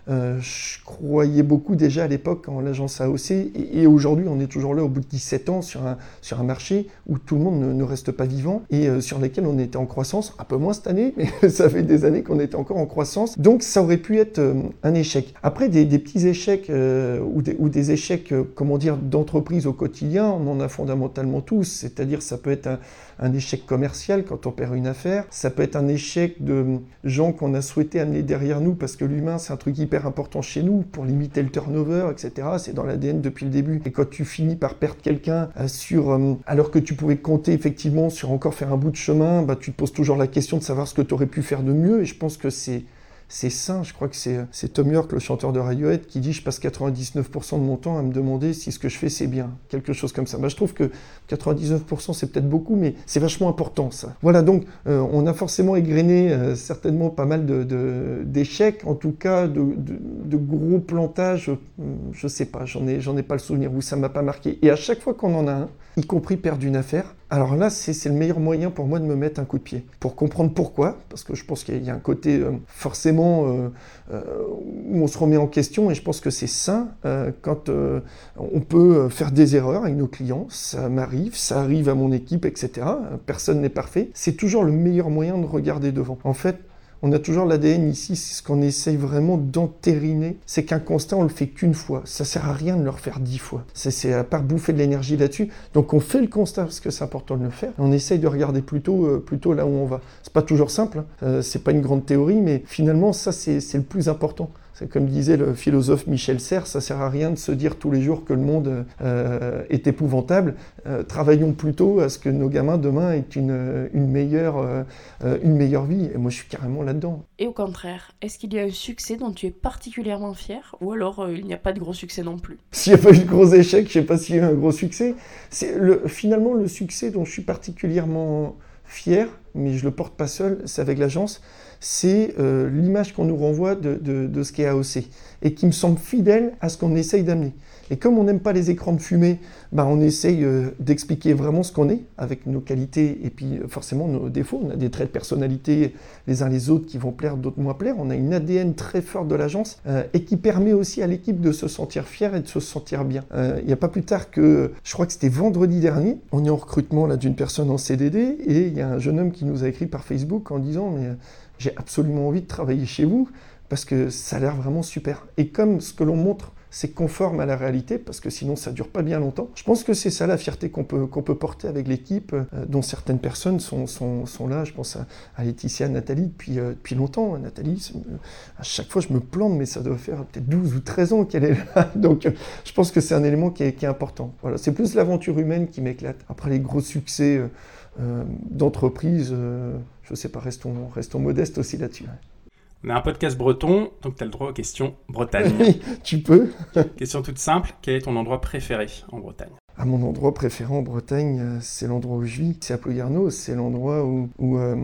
euh, je croyais beaucoup déjà à l'époque en l'agence AOC et, aujourd'hui on est toujours là au bout de 17 ans sur un, sur un marché où tout le monde ne, reste pas vivant et euh, sur lesquels on était en croissance, un peu moins cette année, mais [LAUGHS] ça fait des années qu'on était encore en croissance. Donc ça aurait pu être euh, un échec. Après des, petits échecs ou, des, ou, des, échecs, comment dire, d'entreprise au quotidien, on en a fondamentalement tous, c'est-à-dire ça peut être un, un échec commercial quand on perd une affaire, ça peut être un échec de gens qu'on a souhaité amener derrière nous parce que l'humain c'est un truc hyper important chez nous pour limiter le turnover, etc. C'est dans l'ADN depuis le début. Et quand tu finis par perdre quelqu'un euh, sur, euh, alors que tu pouvais compter effectivement sur encore faire un bout de chemin, bah, tu te poses toujours la question de savoir ce que tu aurais pu faire de mieux. Et je pense que c'est c'est sain. Je crois que c'est Tom York, le chanteur de Radiohead, qui dit Je passe 99% de mon temps à me demander si ce que je fais c'est bien. Quelque chose comme ça. Bah, je trouve que 99% c'est peut-être beaucoup, mais c'est vachement important ça. Voilà, donc euh, on a forcément égrené euh, certainement pas mal d'échecs, en tout cas de, gros plantages. Je sais pas, j'en ai, ai pas le souvenir où ça m'a pas marqué. Et à chaque fois qu'on en a un, y compris perdre une affaire, alors là, c'est le meilleur moyen pour moi de me mettre un coup de pied. Pour comprendre pourquoi, parce que je pense qu'il y a un côté euh, forcément euh, euh, où on se remet en question, et je pense que c'est sain quand on peut faire des erreurs avec nos clients. Ça m'arrive, ça arrive à mon équipe, etc. Personne n'est parfait. C'est toujours le meilleur moyen de regarder devant. En fait, on a toujours l'ADN ici, c'est ce qu'on essaye vraiment d'entériner, c'est qu'un constat, on le fait qu'une fois. Ça sert à rien de le refaire dix fois. C'est à part bouffer de l'énergie là-dessus. Donc on fait le constat parce que c'est important de le faire. On essaye de regarder plutôt, euh, plutôt là où on va. C'est pas toujours simple, hein. euh, c'est pas une grande théorie, mais finalement ça c'est le plus important. C'est comme disait le philosophe Michel Serres, ça sert à rien de se dire tous les jours que le monde euh, est épouvantable. Euh, travaillons plutôt à ce que nos gamins demain aient une, une meilleure, euh, une meilleure vie. Et moi, je suis carrément là-dedans. Et au contraire, est-ce qu'il y a un succès dont tu es particulièrement fier ou alors il n'y a pas de gros succès non plus? S'il n'y a pas eu de gros échec, je ne sais pas s'il y a eu un gros succès. C'est le, finalement le succès dont je suis particulièrement fier, mais je le porte pas seul, c'est avec l'agence, c'est euh, l'image qu'on nous renvoie de, de, ce qu'est AOC et qui me semble fidèle à ce qu'on essaye d'amener. Et comme on n'aime pas les écrans de fumée, ben on essaye euh, d'expliquer vraiment ce qu'on est avec nos qualités et puis euh, forcément nos défauts. On a des traits de personnalité les uns les autres qui vont plaire, d'autres moins plaire. On a une ADN très forte de l'agence et qui permet aussi à l'équipe de se sentir fier et de se sentir bien. Il n'y a pas plus tard que, je crois que c'était vendredi dernier, on est en recrutement d'une personne en CDD et il y a un jeune homme qui nous a écrit par Facebook en disant mais j'ai absolument envie de travailler chez vous parce que ça a l'air vraiment super. Et comme ce que l'on montre, c'est conforme à la réalité, parce que sinon ça dure pas bien longtemps, je pense que c'est ça la fierté qu'on peut, peut porter avec l'équipe, euh, dont certaines personnes sont, sont, sont, là. Je pense à, à Laetitia, Nathalie, depuis, euh, depuis longtemps. Nathalie, à chaque fois je me plante, mais ça doit faire peut-être 12 ou 13 ans qu'elle est là. [LAUGHS] Donc euh, je pense que c'est un élément qui est, qui est important. Voilà, c'est plus l'aventure humaine qui m'éclate. Après les gros succès d'entreprise, je sais pas, restons, restons modestes aussi là-dessus. On a un podcast breton, donc tu as le droit aux questions Bretagne. [LAUGHS] tu peux. [LAUGHS] Question toute simple, quel est ton endroit préféré en Bretagne? À mon endroit préféré en Bretagne, euh, c'est l'endroit où je vis, c'est à Plogarno, c'est l'endroit où, euh,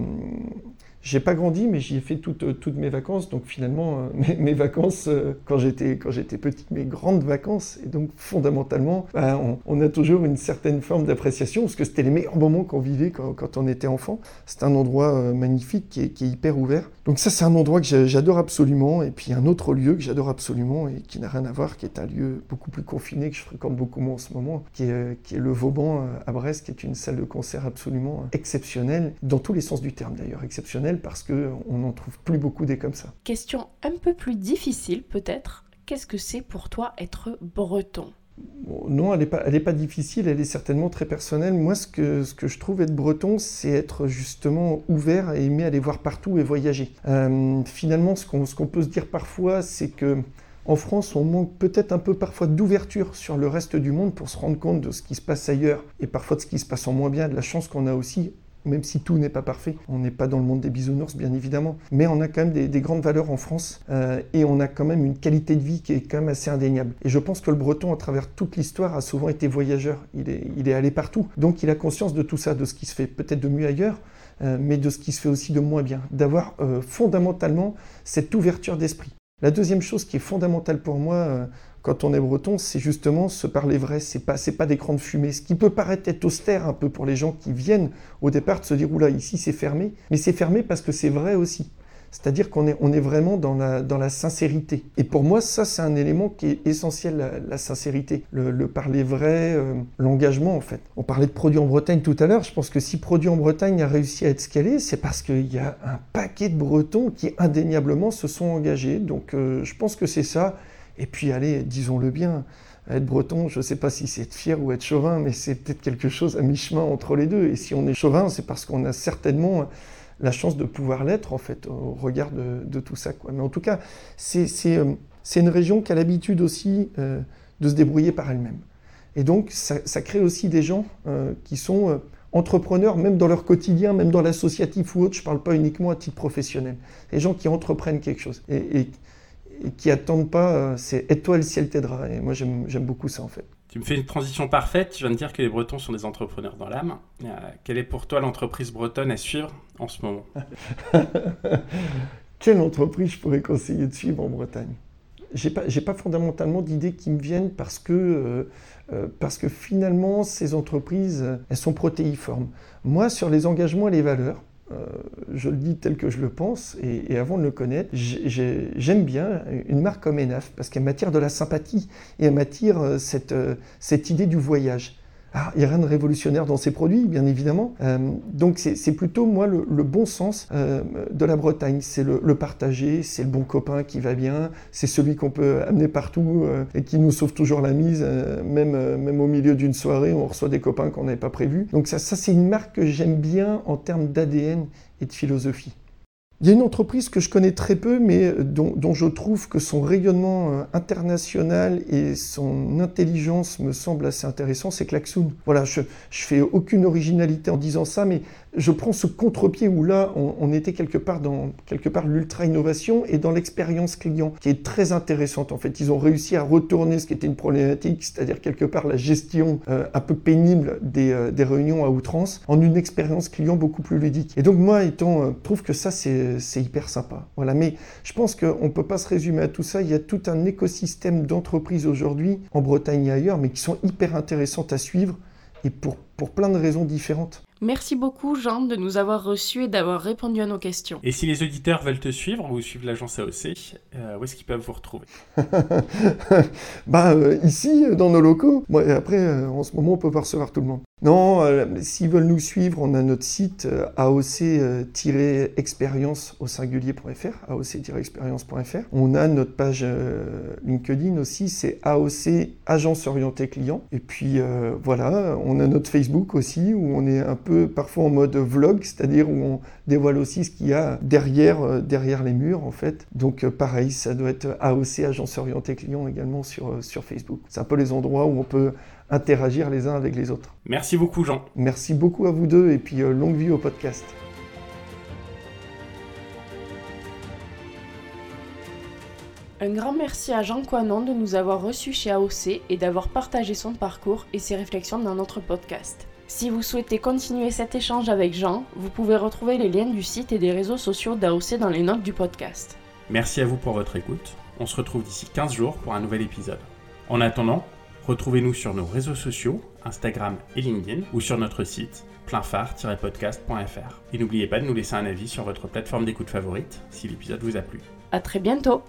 j'ai pas grandi, mais j'y ai fait toutes, toutes mes vacances. Donc finalement, euh, [LAUGHS] mes, vacances, euh, quand j'étais quand j'étais petit, mes grandes vacances. Et donc fondamentalement, bah, on, a toujours une certaine forme d'appréciation, parce que c'était les meilleurs moments qu'on vivait quand, quand, on était enfant. C'est un endroit magnifique qui est, qui est, hyper ouvert. Donc ça, c'est un endroit que j'adore absolument. Et puis un autre lieu que j'adore absolument et qui n'a rien à voir, qui est un lieu beaucoup plus confiné, que je fréquente beaucoup moins en ce moment, qui est, le Vauban à Brest, qui est une salle de concert absolument exceptionnelle, dans tous les sens du terme d'ailleurs, exceptionnelle parce qu'on n'en trouve plus beaucoup des comme ça. Question un peu plus difficile peut-être. Qu'est-ce que c'est pour toi être breton? Non, elle n'est pas, difficile, elle est certainement très personnelle. Moi, ce que, je trouve être breton, c'est être justement ouvert et aimer aller voir partout et voyager. Euh, finalement, ce qu'on qu'on peut se dire parfois, c'est que en France, on manque peut-être un peu parfois d'ouverture sur le reste du monde pour se rendre compte de ce qui se passe ailleurs et parfois de ce qui se passe en moins bien, de la chance qu'on a aussi même si tout n'est pas parfait. On n'est pas dans le monde des bisounours, bien évidemment. Mais on a quand même des, grandes valeurs en France euh, et on a quand même une qualité de vie qui est quand même assez indéniable. Et je pense que le breton, à travers toute l'histoire, a souvent été voyageur. Il est, allé partout. Donc il a conscience de tout ça, de ce qui se fait peut-être de mieux ailleurs, euh, mais de ce qui se fait aussi de moins bien. D'avoir euh, fondamentalement cette ouverture d'esprit. La deuxième chose qui est fondamentale pour moi quand on est breton, c'est justement se parler vrai, c'est pas, pas d'écran de fumée. Ce qui peut paraître être austère un peu pour les gens qui viennent au départ de se dire, oula, ici c'est fermé, mais c'est fermé parce que c'est vrai aussi. C'est-à-dire qu'on est, on est vraiment dans la, dans la sincérité. Et pour moi, ça, c'est un élément qui est essentiel, la, sincérité. Le, parler vrai, euh, l'engagement, en fait. On parlait de produits en Bretagne tout à l'heure. Je pense que si Produits en Bretagne a réussi à être scalé, c'est parce qu'il y a un paquet de Bretons qui indéniablement se sont engagés. Donc, euh, je pense que c'est ça. Et puis, allez, disons-le bien, être breton, je ne sais pas si c'est être fier ou être chauvin, mais c'est peut-être quelque chose à mi-chemin entre les deux. Et si on est chauvin, c'est parce qu'on a certainement la chance de pouvoir l'être, en fait, au regard de, tout ça. Mais en tout cas, c'est euh, une région qui a l'habitude aussi euh, de se débrouiller par elle-même. Et donc, ça, crée aussi des gens euh, qui sont entrepreneurs, même dans leur quotidien, même dans l'associatif ou autre. Je ne parle pas uniquement à titre professionnel. Des gens qui entreprennent quelque chose. Qui attendent pas, euh, c'est aide-toi le ciel t'aidera. Et moi j'aime beaucoup ça en fait. Tu me fais une transition parfaite. Tu viens de dire que les Bretons sont des entrepreneurs dans l'âme. Euh, quelle est pour toi l'entreprise bretonne à suivre en ce moment? [LAUGHS] Quelle entreprise je pourrais conseiller de suivre en Bretagne? J'ai pas, pas fondamentalement d'idées qui me viennent parce que, euh, parce que finalement ces entreprises, elles sont protéiformes. Moi, sur les engagements et les valeurs, euh, je le dis tel que je le pense, et, avant de le connaître, j'aime bien une marque comme Enaf, parce qu'elle m'attire de la sympathie, et elle m'attire euh, euh, cette idée du voyage. Ah, il n'y a rien de révolutionnaire dans ces produits, bien évidemment. Euh, donc c'est plutôt, moi, le, bon sens euh, de la Bretagne. C'est le, partager, c'est le bon copain qui va bien, c'est celui qu'on peut amener partout euh, et qui nous sauve toujours la mise, même, même au milieu d'une soirée, on reçoit des copains qu'on n'avait pas prévus. Donc ça c'est une marque que j'aime bien en termes d'ADN et de philosophie. Il y a une entreprise que je connais très peu, mais dont, dont je trouve que son rayonnement international et son intelligence me semble assez intéressant, c'est Klaxoon. Voilà, je, je fais aucune originalité en disant ça, mais je prends ce contre-pied où là, on, était quelque part dans quelque part l'ultra-innovation et dans l'expérience client, qui est très intéressante en fait. Ils ont réussi à retourner ce qui était une problématique, c'est-à-dire quelque part la gestion euh, un peu pénible des, euh, des, réunions à outrance, en une expérience client beaucoup plus ludique. Et donc moi, étant, euh, trouve que ça, c'est hyper sympa. Voilà, mais je pense qu'on ne peut pas se résumer à tout ça. Il y a tout un écosystème d'entreprises aujourd'hui, en Bretagne et ailleurs, mais qui sont hyper intéressantes à suivre et pour, pour plein de raisons différentes. Merci beaucoup Jean de nous avoir reçus et d'avoir répondu à nos questions. Et si les auditeurs veulent te suivre ou suivre l'agence AOC, euh, où est-ce qu'ils peuvent vous retrouver? [LAUGHS] Bah euh, ici, dans nos locaux. après, euh, en ce moment, on peut pas recevoir tout le monde. Non, s'ils veulent nous suivre, on a notre site aoc-expérience au singulier.fr, aoc-expérience.fr. On a notre page LinkedIn aussi, c'est AOC Agence Orientée Client. Et puis voilà, on a notre Facebook aussi, où on est un peu parfois en mode vlog, c'est-à-dire où on dévoile aussi ce qu'il y a derrière, euh, derrière les murs en fait. Donc euh, pareil, ça doit être AOC, Agence Orientée Client également sur, euh, sur Facebook. C'est un peu les endroits où on peut interagir les uns avec les autres. Merci beaucoup Jean. Merci beaucoup à vous deux et puis longue vie au podcast. Un grand merci à Jean Coinon de nous avoir reçus chez AOC et d'avoir partagé son parcours et ses réflexions dans notre podcast. Si vous souhaitez continuer cet échange avec Jean, vous pouvez retrouver les liens du site et des réseaux sociaux d'AOC dans les notes du podcast. Merci à vous pour votre écoute. On se retrouve d'ici 15 jours pour un nouvel épisode. En attendant, retrouvez-nous sur nos réseaux sociaux, Instagram et LinkedIn, ou sur notre site pleinphare-podcast.fr. Et n'oubliez pas de nous laisser un avis sur votre plateforme d'écoute favorite si l'épisode vous a plu. A très bientôt